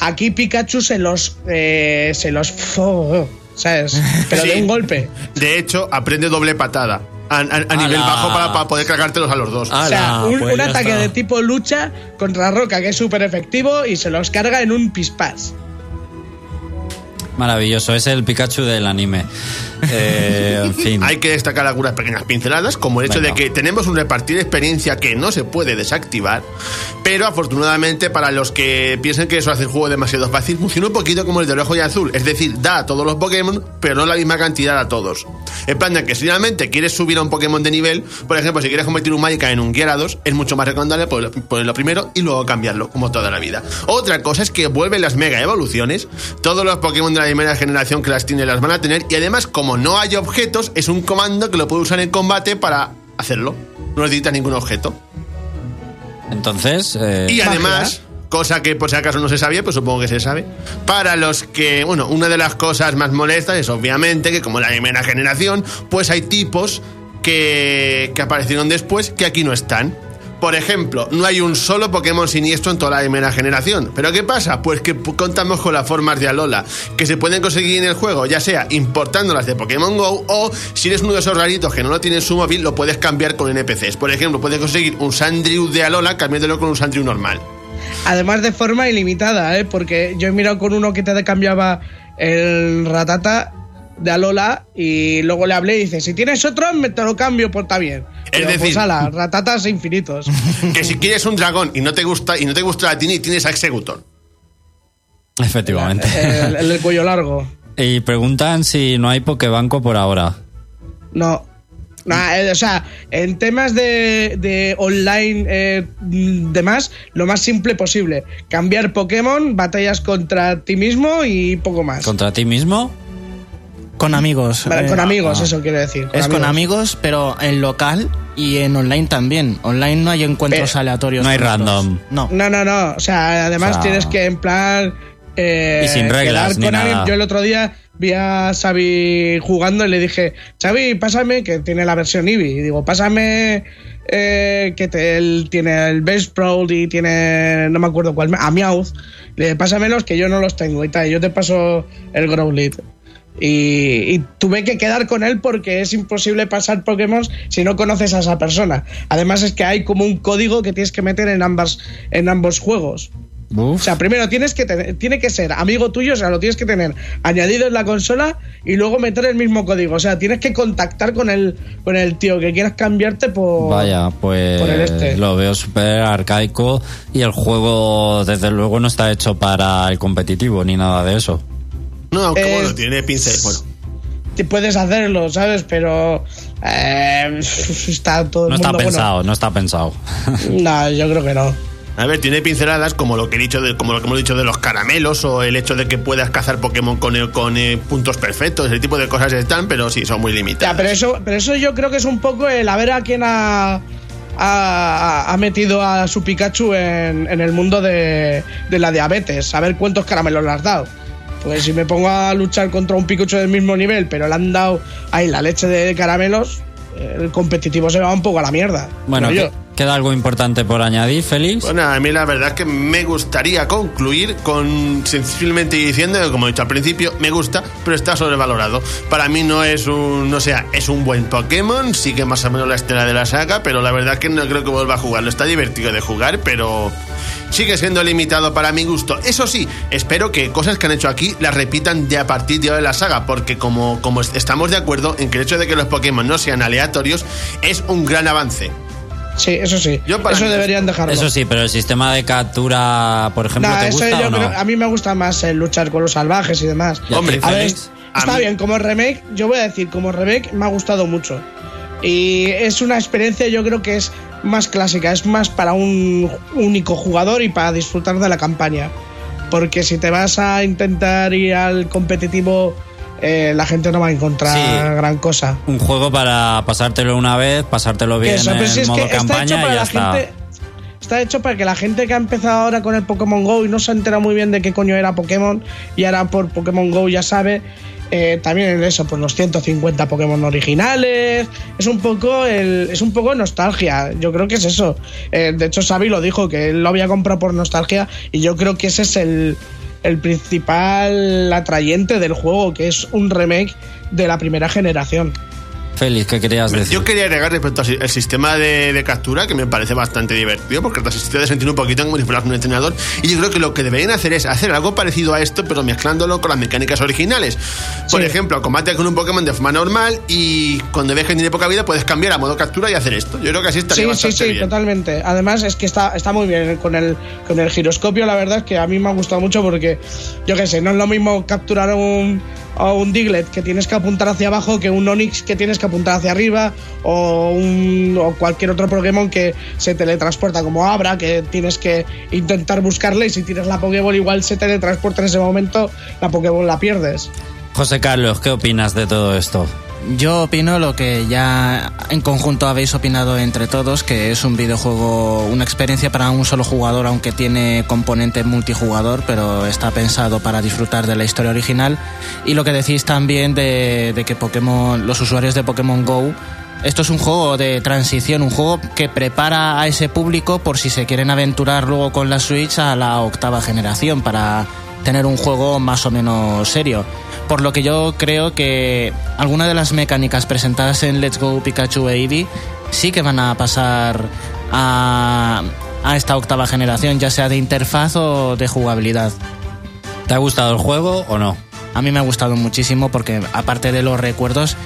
[SPEAKER 4] aquí Pikachu se los. eh, se los. ¿Sabes? Pero
[SPEAKER 2] Sí.
[SPEAKER 4] de un golpe.
[SPEAKER 2] De hecho, aprende doble patada. A, a- a nivel bajo para, para poder cargártelos a los dos.
[SPEAKER 4] O sea, un,
[SPEAKER 1] pues
[SPEAKER 4] un ataque
[SPEAKER 1] está.
[SPEAKER 4] de tipo lucha contra Roca que es súper efectivo y se los carga en un pispás.
[SPEAKER 1] Maravilloso, es el Pikachu del anime. Eh, en fin.
[SPEAKER 2] Hay que destacar algunas pequeñas pinceladas, como el hecho
[SPEAKER 1] Venga.
[SPEAKER 2] de que tenemos un repartir experiencia que no se puede desactivar, pero afortunadamente para los que piensen que eso hace el juego demasiado fácil, funciona un poquito como el de rojo y azul, es decir, da a todos los Pokémon, pero no la misma cantidad a todos. En plan de que si realmente quieres subir a un Pokémon de nivel, por ejemplo, si quieres convertir un Magica en un Gyarados, es mucho más recomendable ponerlo primero y luego cambiarlo, como toda la vida. Otra cosa es que vuelven las mega evoluciones, todos los Pokémon de la primera generación que las tienen las van a tener, y además, como no hay objetos, es un comando que lo puede usar en combate para hacerlo. No necesita ningún objeto.
[SPEAKER 1] Entonces, eh,
[SPEAKER 2] Y
[SPEAKER 4] Magia.
[SPEAKER 2] además, cosa que por si acaso no se sabía, pues supongo que se sabe, para los que, bueno, una de las cosas más molestas es obviamente que como la primera generación, pues hay tipos que, que aparecieron después que aquí no están. Por ejemplo, no hay un solo Pokémon siniestro en toda la primera generación. ¿Pero qué pasa? Pues que contamos con las formas de Alola, que se pueden conseguir en el juego, ya sea importándolas de Pokémon Go o si eres uno de esos raritos que no lo tiene en su móvil, lo puedes cambiar con NPCs. Por ejemplo, puedes conseguir un Sandrew de Alola cambiándolo con un Sandrew normal.
[SPEAKER 4] Además de forma ilimitada, ¿eh? porque yo he mirado con uno que te cambiaba el ratata de Alola y luego le hablé y dice, si tienes otro, me te lo cambio, pues está bien.
[SPEAKER 2] Es
[SPEAKER 4] Pero,
[SPEAKER 2] decir-
[SPEAKER 4] pues, ala, ratatas infinitos.
[SPEAKER 2] que si quieres un dragón y no te gusta y no te gusta la Tini, tienes a Executor.
[SPEAKER 1] efectivamente.
[SPEAKER 4] el, cuello largo.
[SPEAKER 1] Y preguntan si no hay Pokebanco por ahora.
[SPEAKER 4] No. Nah, eh, o sea, en temas de, de online eh, demás, lo más simple posible. Cambiar Pokémon, batallas contra ti mismo y poco más.
[SPEAKER 1] ¿Contra ti mismo?
[SPEAKER 3] Con amigos.
[SPEAKER 4] Vale,
[SPEAKER 3] eh,
[SPEAKER 4] con amigos,
[SPEAKER 1] ah.
[SPEAKER 4] eso quiero decir.
[SPEAKER 3] Es con amigos, pero en local y en online también. Online no hay encuentros
[SPEAKER 4] Pero-
[SPEAKER 3] aleatorios.
[SPEAKER 1] No hay random.
[SPEAKER 3] No.
[SPEAKER 4] No, no, no. O sea, además
[SPEAKER 1] O sea-
[SPEAKER 4] tienes que en plan eh,
[SPEAKER 1] Y sin reglas ni nada.
[SPEAKER 4] Yo el otro día vi a Xavi jugando y le dije, Xavi, pásame, que tiene la versión Eevee. Y digo, pásame eh, que te- él tiene el Base Pro y tiene, no me acuerdo cuál, a Meowth. Le dije, pásamelos que yo no los tengo y tal. y Yo te paso el Growlithe. Y, y tuve que quedar con él porque es imposible pasar Pokémon si no conoces a esa persona. Además es que hay como un código que tienes que meter en ambas en ambos juegos. O sea, primero tienes que tener, tiene que ser amigo tuyo, o sea, lo tienes que tener añadido en la consola y luego meter el mismo código. O sea, tienes que contactar con el con el tío que quieras cambiarte por
[SPEAKER 1] Vaya, pues
[SPEAKER 4] por el este.
[SPEAKER 1] lo veo súper arcaico y el juego desde luego no está hecho para el competitivo ni nada de eso.
[SPEAKER 2] No, aunque
[SPEAKER 4] Eh,
[SPEAKER 2] bueno, tiene pincel. Bueno,
[SPEAKER 4] te puedes hacerlo, ¿sabes? Pero eh, está todo el
[SPEAKER 1] No está
[SPEAKER 4] mundo, bueno,
[SPEAKER 1] pensado, no está pensado.
[SPEAKER 4] no, yo creo que no.
[SPEAKER 2] a ver, tiene pinceladas como lo que he dicho de, como lo que hemos dicho de los caramelos o el hecho de que puedas cazar Pokémon con, eh, con eh, puntos perfectos, ese tipo de cosas están, pero sí, son muy limitadas.
[SPEAKER 4] Ya, pero eso, pero eso yo creo que es un poco el a ver a quién ha, ha, ha metido a su Pikachu en, en el mundo de, de la diabetes. A ver cuántos caramelos le has dado. Pues si me pongo a luchar contra un Pikachu del mismo nivel, pero le han dado ahí la leche de caramelos, el competitivo se va un poco a la mierda.
[SPEAKER 1] Bueno, que-
[SPEAKER 4] yo.
[SPEAKER 1] ¿queda algo importante por añadir, Félix?
[SPEAKER 2] Bueno, a mí la verdad es que me gustaría concluir con sencillamente diciendo que, como he dicho al principio, me gusta, pero está sobrevalorado. Para mí no es un, no sea, es un buen Pokémon, sigue más o menos la estela de la saga, pero la verdad es que no creo que vuelva a jugarlo. Está divertido de jugar, pero sigue siendo limitado para mi gusto. Eso sí, espero que cosas que han hecho aquí las repitan de a partir de ahora de la saga, porque como, como estamos de acuerdo en que el hecho de que los Pokémon no sean aleatorios es un gran avance.
[SPEAKER 4] Sí, eso sí.
[SPEAKER 2] Yo para
[SPEAKER 4] eso
[SPEAKER 2] mí-
[SPEAKER 4] deberían dejarlo.
[SPEAKER 1] Eso sí, pero el sistema de captura, por ejemplo,
[SPEAKER 4] Nah,
[SPEAKER 1] ¿te
[SPEAKER 4] eso
[SPEAKER 1] gusta
[SPEAKER 4] yo
[SPEAKER 1] o no?
[SPEAKER 4] creo- a mí me gusta más el luchar con los salvajes y demás.
[SPEAKER 1] ¿Y a
[SPEAKER 2] Hombre,
[SPEAKER 4] A ver, está
[SPEAKER 2] mí-
[SPEAKER 4] bien, como remake, yo voy a decir, como remake me ha gustado mucho. Y es una experiencia, yo creo que es más clásica, es más para un único jugador y para disfrutar de la campaña. Porque si te vas a intentar ir al competitivo, eh, la gente no va a encontrar
[SPEAKER 1] Sí.
[SPEAKER 4] gran cosa.
[SPEAKER 1] Un juego para pasártelo una vez, pasártelo bien
[SPEAKER 4] Eso, pero si
[SPEAKER 1] en
[SPEAKER 4] es
[SPEAKER 1] modo campaña
[SPEAKER 4] para
[SPEAKER 1] y ya está.
[SPEAKER 4] gente. Está hecho para que la gente que ha empezado ahora con el Pokémon Go y no se ha enterado muy bien de qué coño era Pokémon y ahora por Pokémon Go ya sabe. Eh, también en eso, pues los 150 Pokémon originales. Es un poco el, es un poco nostalgia. Yo creo que es eso. Eh, de hecho, Xavi lo dijo, que él lo había comprado por nostalgia. Y yo creo que ese es el, el principal atrayente del juego, que es un remake de la primera generación.
[SPEAKER 1] Félix, ¿qué querías decir?
[SPEAKER 2] Yo quería agregar respecto al sistema de, de captura, que me parece bastante divertido, porque te asiste de sentir un poquito como si fueras un entrenador. Y yo creo que lo que deberían hacer es hacer algo parecido a esto, pero mezclándolo con las mecánicas originales. Por
[SPEAKER 4] Sí.
[SPEAKER 2] ejemplo, combate con un Pokémon de forma normal y cuando ves que tiene poca vida, puedes cambiar a modo captura y hacer esto. Yo creo que así estaría
[SPEAKER 4] Sí, sí,
[SPEAKER 2] bastante
[SPEAKER 4] sí,
[SPEAKER 2] bien.
[SPEAKER 4] totalmente. Además es que está, está muy bien con el, con el giroscopio, la verdad es que a mí me ha gustado mucho porque, yo qué sé, no es lo mismo capturar un, a un Diglett que tienes que apuntar hacia abajo que un Onix que tienes que apuntar hacia arriba o, un, o cualquier otro Pokémon que se teletransporta como Abra, que tienes que intentar buscarle y si tienes la Pokéball igual se teletransporta en ese momento, la Pokéball la pierdes.
[SPEAKER 1] José Carlos, ¿qué opinas de todo esto?
[SPEAKER 3] Yo opino lo que ya en conjunto habéis opinado entre todos, que es un videojuego, una experiencia para un solo jugador, aunque tiene componente multijugador, pero está pensado para disfrutar de la historia original. Y lo que decís también de, que Pokémon, los usuarios de Pokémon Go, esto es un juego de transición, un juego que prepara a ese público por si se quieren aventurar luego con la Switch a la octava generación para tener un juego más o menos serio. Por lo que yo creo que algunas de las mecánicas presentadas en Let's Go Pikachu e Eevee sí que van a pasar a, a esta octava generación, ya sea de interfaz o de jugabilidad.
[SPEAKER 1] ¿Te ha gustado el juego o no?
[SPEAKER 3] A mí me ha gustado muchísimo porque aparte de los recuerdos,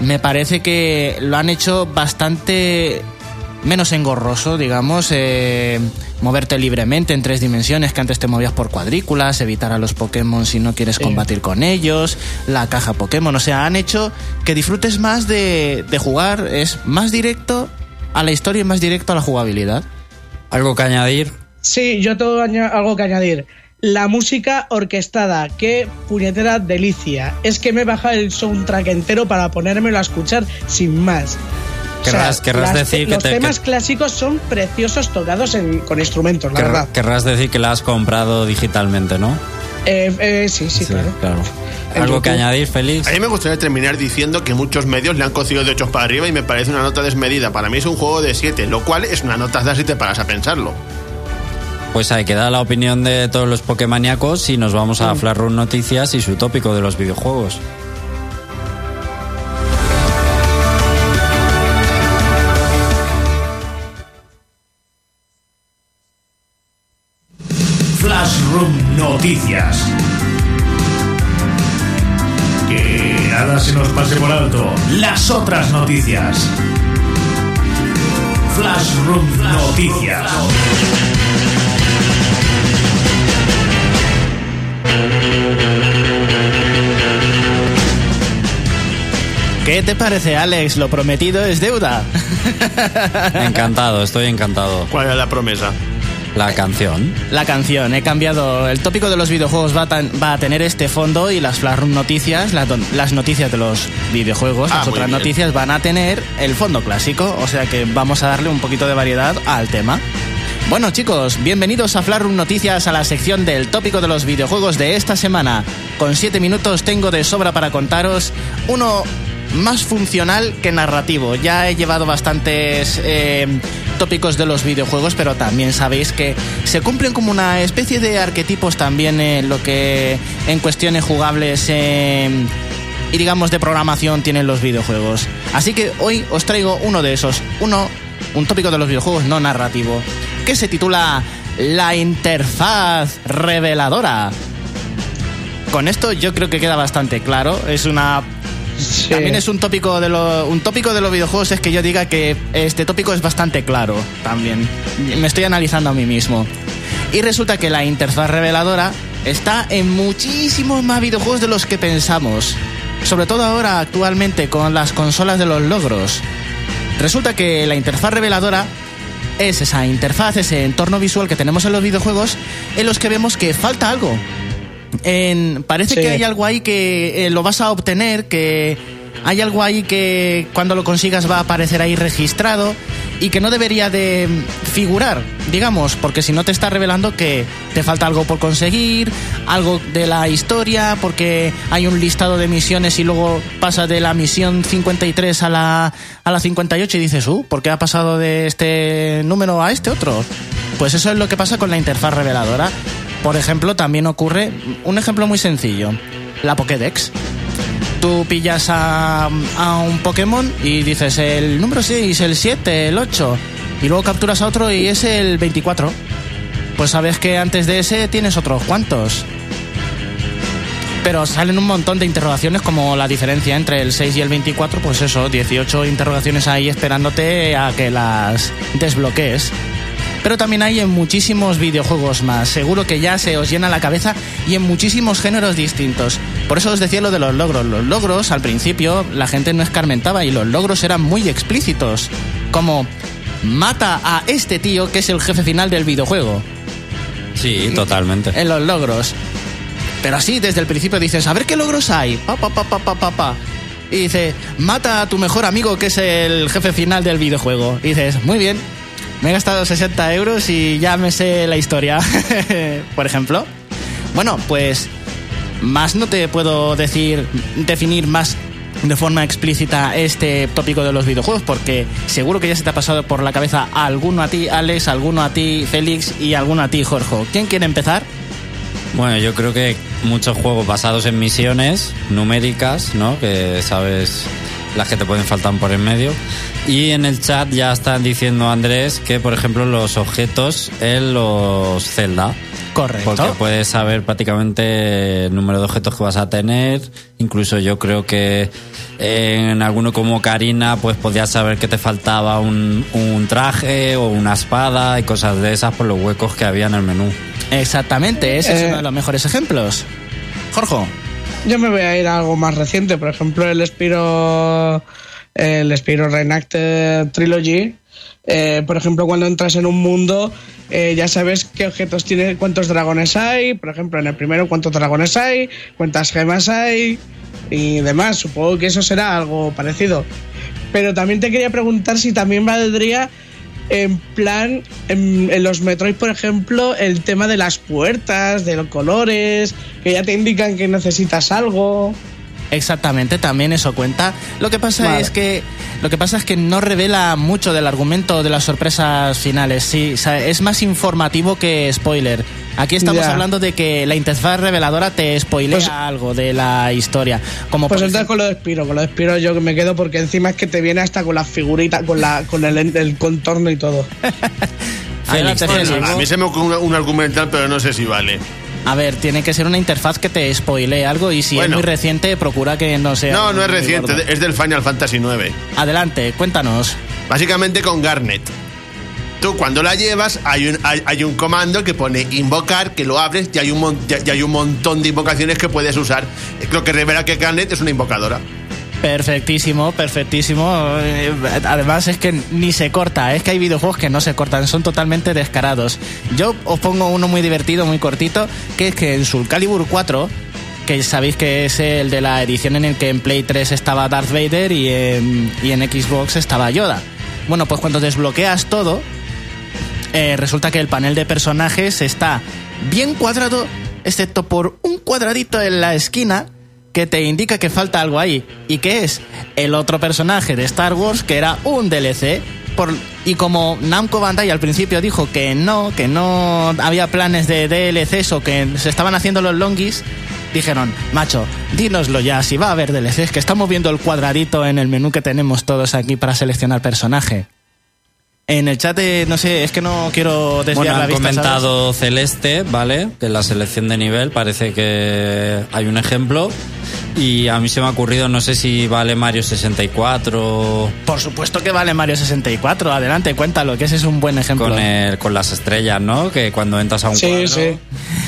[SPEAKER 3] me parece que lo han hecho bastante menos engorroso, digamos, eh, moverte libremente en tres dimensiones, que antes te movías por cuadrículas, evitar a los Pokémon si no quieres combatir con ellos, la caja Pokémon, o sea, han hecho que disfrutes más de, de jugar, es más directo a la historia y más directo a la jugabilidad.
[SPEAKER 1] ¿Algo que añadir?
[SPEAKER 4] Sí, yo tengo algo que añadir. La música orquestada, qué puñetera delicia. Es que me he bajado el soundtrack entero para ponérmelo a escuchar sin más.
[SPEAKER 1] Querrás- querrás decir que
[SPEAKER 4] los
[SPEAKER 1] te-
[SPEAKER 4] temas
[SPEAKER 1] que-
[SPEAKER 4] clásicos son preciosos tocados en- con instrumentos, la
[SPEAKER 1] Querrá-
[SPEAKER 4] verdad.
[SPEAKER 1] Querrás decir que la has comprado digitalmente, ¿no?
[SPEAKER 4] Eh, eh, sí, sí, claro. En
[SPEAKER 1] ¿Algo que añadir, Félix?
[SPEAKER 2] A mí me gustaría terminar diciendo que muchos medios le han cocido de 8 para arriba y me parece una nota desmedida. Para mí es un juego de 7, lo cual es una nota de 7 para a pensarlo.
[SPEAKER 1] Pues ahí queda la opinión de todos los Pokémoníacos y nos vamos a Flash Room Noticias y su tópico de los videojuegos.
[SPEAKER 5] Noticias. Que nada se nos pase por alto. Las otras noticias. Flashroom Noticias.
[SPEAKER 3] ¿Qué te parece, Alex? Lo prometido es deuda.
[SPEAKER 1] Encantado, estoy encantado.
[SPEAKER 2] ¿Cuál era la promesa?
[SPEAKER 1] La canción.
[SPEAKER 3] La canción, he cambiado. El tópico de los videojuegos va a, tan- va a tener este fondo y las Flash noticias, las noticias de los videojuegos,
[SPEAKER 2] Ah,
[SPEAKER 3] las otras
[SPEAKER 2] bien.
[SPEAKER 3] noticias van a tener el fondo clásico. O sea que vamos a darle un poquito de variedad al tema. Bueno chicos, bienvenidos a Flash Room Noticias, a la sección del tópico de los videojuegos de esta semana. Con siete minutos tengo de sobra para contaros uno más funcional que narrativo. Ya he llevado bastantes eh, tópicos de los videojuegos, pero también sabéis que se cumplen como una especie de arquetipos también en lo que en cuestiones jugables eh, y digamos de programación tienen los videojuegos. Así que hoy os traigo uno de esos, uno, un tópico de los videojuegos no narrativo, que se titula La interfaz reveladora. Con esto yo creo que queda bastante claro. Es una
[SPEAKER 4] Sí.
[SPEAKER 3] también es un tópico de lo, un tópico de los videojuegos es que yo diga que este tópico es bastante claro también. Me estoy analizando a mí mismo. Y resulta que la interfaz reveladora está en muchísimos más videojuegos de los que pensamos. Sobre todo ahora actualmente con las consolas de los logros. Resulta que la interfaz reveladora es esa interfaz, ese entorno visual que tenemos en los videojuegos en los que vemos que falta algo. En- parece
[SPEAKER 4] Sí.
[SPEAKER 3] que hay algo ahí que eh, lo vas a obtener, que hay algo ahí que cuando lo consigas va a aparecer ahí registrado y que no debería de figurar, digamos, porque si no te está revelando que te falta algo por conseguir, algo de la historia, porque hay un listado de misiones y luego pasa de la misión 53 a la, a la 58 y dices, uh, ¿por qué ha pasado de este número a este otro? Pues eso es lo que pasa con la interfaz reveladora. Por ejemplo, también ocurre un ejemplo muy sencillo, la Pokédex. Tú pillas a, a un Pokémon y dices el número 6, el 7, el 8, y luego capturas a otro y es el 24. Pues sabes que antes de ese tienes otros cuantos. Pero salen un montón de interrogaciones como la diferencia entre el 6 y el 24, pues eso, 18 interrogaciones ahí esperándote a que las desbloquees pero también hay en muchísimos videojuegos más. Seguro que ya se os llena la cabeza y en muchísimos géneros distintos. Por eso os decía lo de los logros. Los logros, al principio, la gente no escarmentaba y los logros eran muy explícitos. Como, mata a este tío que es el jefe final del videojuego.
[SPEAKER 1] Sí, totalmente.
[SPEAKER 3] En los logros. Pero así, desde el principio dices, a ver qué logros hay. Pa, pa, pa, pa, pa, pa, pa. Y dice, mata a tu mejor amigo que es el jefe final del videojuego. Y dices, muy bien, me he gastado 60 euros y ya me sé la historia, por ejemplo. Bueno, pues más no te puedo decir, definir más de forma explícita este tópico de los videojuegos, porque seguro que ya se te ha pasado por la cabeza alguno a ti, Alex, alguno a ti, Félix, y alguno a ti, Jorge. ¿Quién quiere empezar?
[SPEAKER 1] Bueno, yo creo que muchos juegos basados en misiones numéricas, ¿no? Que sabes las que te pueden faltar por en medio. Y en el chat ya están diciendo Andrés que, por ejemplo, los objetos en los Zelda.
[SPEAKER 3] Correcto.
[SPEAKER 1] Porque puedes saber prácticamente el número de objetos que vas a tener. Incluso yo creo que en alguno como Karina, pues podías saber que te faltaba un, un traje o una espada y cosas de esas por los huecos que había en el menú.
[SPEAKER 3] Exactamente, ese es
[SPEAKER 4] Eh.
[SPEAKER 3] uno de los mejores ejemplos. Jorge.
[SPEAKER 4] Yo me voy a ir a algo más reciente, por ejemplo, el Spiro, el Spiro Reenacted Trilogy. Eh, por ejemplo, cuando entras en un mundo, eh, ya sabes qué objetos tiene, cuántos dragones hay. Por ejemplo, en el primero, cuántos dragones hay, cuántas gemas hay y demás. Supongo que eso será algo parecido. Pero también te quería preguntar si también valdría en plan, en, en los Metroid, por ejemplo, el tema de las puertas, de los colores, que ya te indican que necesitas algo.
[SPEAKER 3] Exactamente, también eso cuenta. Lo que pasa
[SPEAKER 4] Vale.
[SPEAKER 3] es que lo que pasa es que no revela mucho del argumento de las sorpresas finales. Sí, o sea, es más informativo que spoiler. Aquí estamos
[SPEAKER 4] Ya.
[SPEAKER 3] hablando de que la interfaz reveladora te spoilea
[SPEAKER 4] Pues-
[SPEAKER 3] algo de la historia. Como
[SPEAKER 4] Pues entonces con lo de Spiro, con lo de Spiro yo que me quedo porque encima es que te viene hasta con las figuritas, con la con el, el contorno y todo.
[SPEAKER 1] Félix.
[SPEAKER 2] A mí se me ocurre un, argumental, pero no sé si vale.
[SPEAKER 3] A ver, tiene que ser una interfaz que te spoilee algo y si es muy reciente, procura que no sea.
[SPEAKER 2] No, no es reciente,
[SPEAKER 3] gordo.
[SPEAKER 2] es del Final Fantasy IX.
[SPEAKER 3] Adelante, cuéntanos.
[SPEAKER 2] Básicamente con Garnet. Tú cuando la llevas hay un, hay, hay un comando que pone invocar, que lo abres y hay, un y hay un montón de invocaciones que puedes usar. Lo que revela que Garnet es una invocadora.
[SPEAKER 3] Perfectísimo, perfectísimo. Eh, Además es que ni se corta, es que hay videojuegos que no se cortan, son totalmente descarados. Yo os pongo uno muy divertido, muy cortito, que es que en Soul Calibur 4, que sabéis que es el de la edición en el que en Play 3 estaba Darth Vader y en, y en Xbox estaba Yoda. Bueno, pues cuando desbloqueas todo, eh, resulta que el panel de personajes está bien cuadrado, excepto por un cuadradito en la esquina que te indica que falta algo ahí. ¿Y que es? El otro personaje de Star Wars que era un DLC. Y como Namco Bandai al principio dijo que no, que no había planes de DLCs o que se estaban haciendo los longis, dijeron, macho, dínoslo ya, si va a haber DLCs, que estamos viendo el cuadradito en el menú que tenemos todos aquí para seleccionar personaje. En el chat, de- no sé, es que no quiero desviar
[SPEAKER 1] Bueno,
[SPEAKER 3] la
[SPEAKER 1] han
[SPEAKER 3] vista. ¿sabes?
[SPEAKER 1] comentado Celeste, ¿vale? Que la selección de nivel parece que hay un ejemplo. Y a mí se me ha ocurrido, no sé si vale Mario 64
[SPEAKER 3] Por supuesto que vale Mario 64. Adelante, cuéntalo, que ese es un buen ejemplo.
[SPEAKER 1] con, el, con las estrellas, ¿no? Que cuando entras a un
[SPEAKER 4] Sí,
[SPEAKER 1] cuadro
[SPEAKER 4] sí.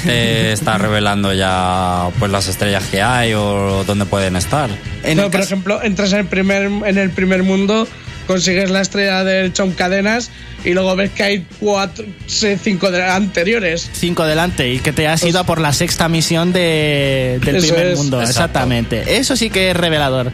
[SPEAKER 1] te está revelando ya pues las estrellas que hay o dónde pueden estar.
[SPEAKER 3] En
[SPEAKER 4] No, por
[SPEAKER 3] caso-
[SPEAKER 4] ejemplo, entras en el primer en el primer mundo, consigues la estrella del Chom Cadenas y luego ves que hay cuatro, sé, cinco de anteriores.
[SPEAKER 3] cinco delante y que te has ido a por la sexta misión de, del
[SPEAKER 4] Eso
[SPEAKER 3] primer
[SPEAKER 4] es.
[SPEAKER 3] mundo.
[SPEAKER 1] Exacto.
[SPEAKER 3] Exactamente. Eso sí que es revelador.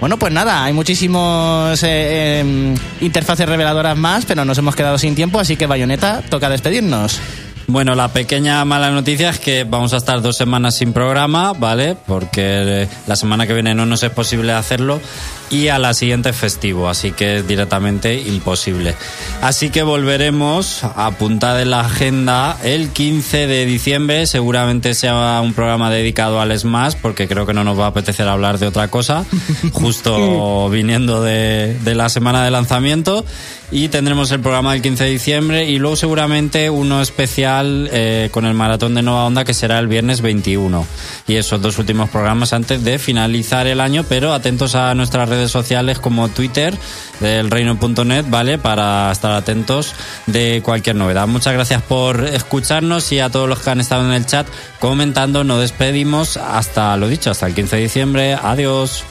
[SPEAKER 3] Bueno, pues nada, hay muchísimos eh, em, interfaces reveladoras más, pero nos hemos quedado sin tiempo, así que Bayonetta, toca despedirnos.
[SPEAKER 1] Bueno, la pequeña mala noticia es que vamos a estar dos semanas sin programa, ¿vale? Porque eh, la semana que viene no nos es posible hacerlo y a la siguiente es festivo, así que es directamente imposible. Así que volveremos a apuntar en la agenda el 15 de diciembre, seguramente sea un programa dedicado al Smash, porque creo que no nos va a apetecer hablar de otra cosa, justo viniendo de, de la semana de lanzamiento. Y tendremos el programa del 15 de diciembre y luego seguramente uno especial eh, con el maratón de Nueva Onda que será el viernes 21. Y esos dos últimos programas antes de finalizar el año, pero atentos a nuestras sociales como Twitter del reino.net, ¿vale? Para estar atentos de cualquier novedad. Muchas gracias por escucharnos y a todos los que han estado en el chat comentando. Nos despedimos hasta lo dicho, hasta el 15 de diciembre. Adiós.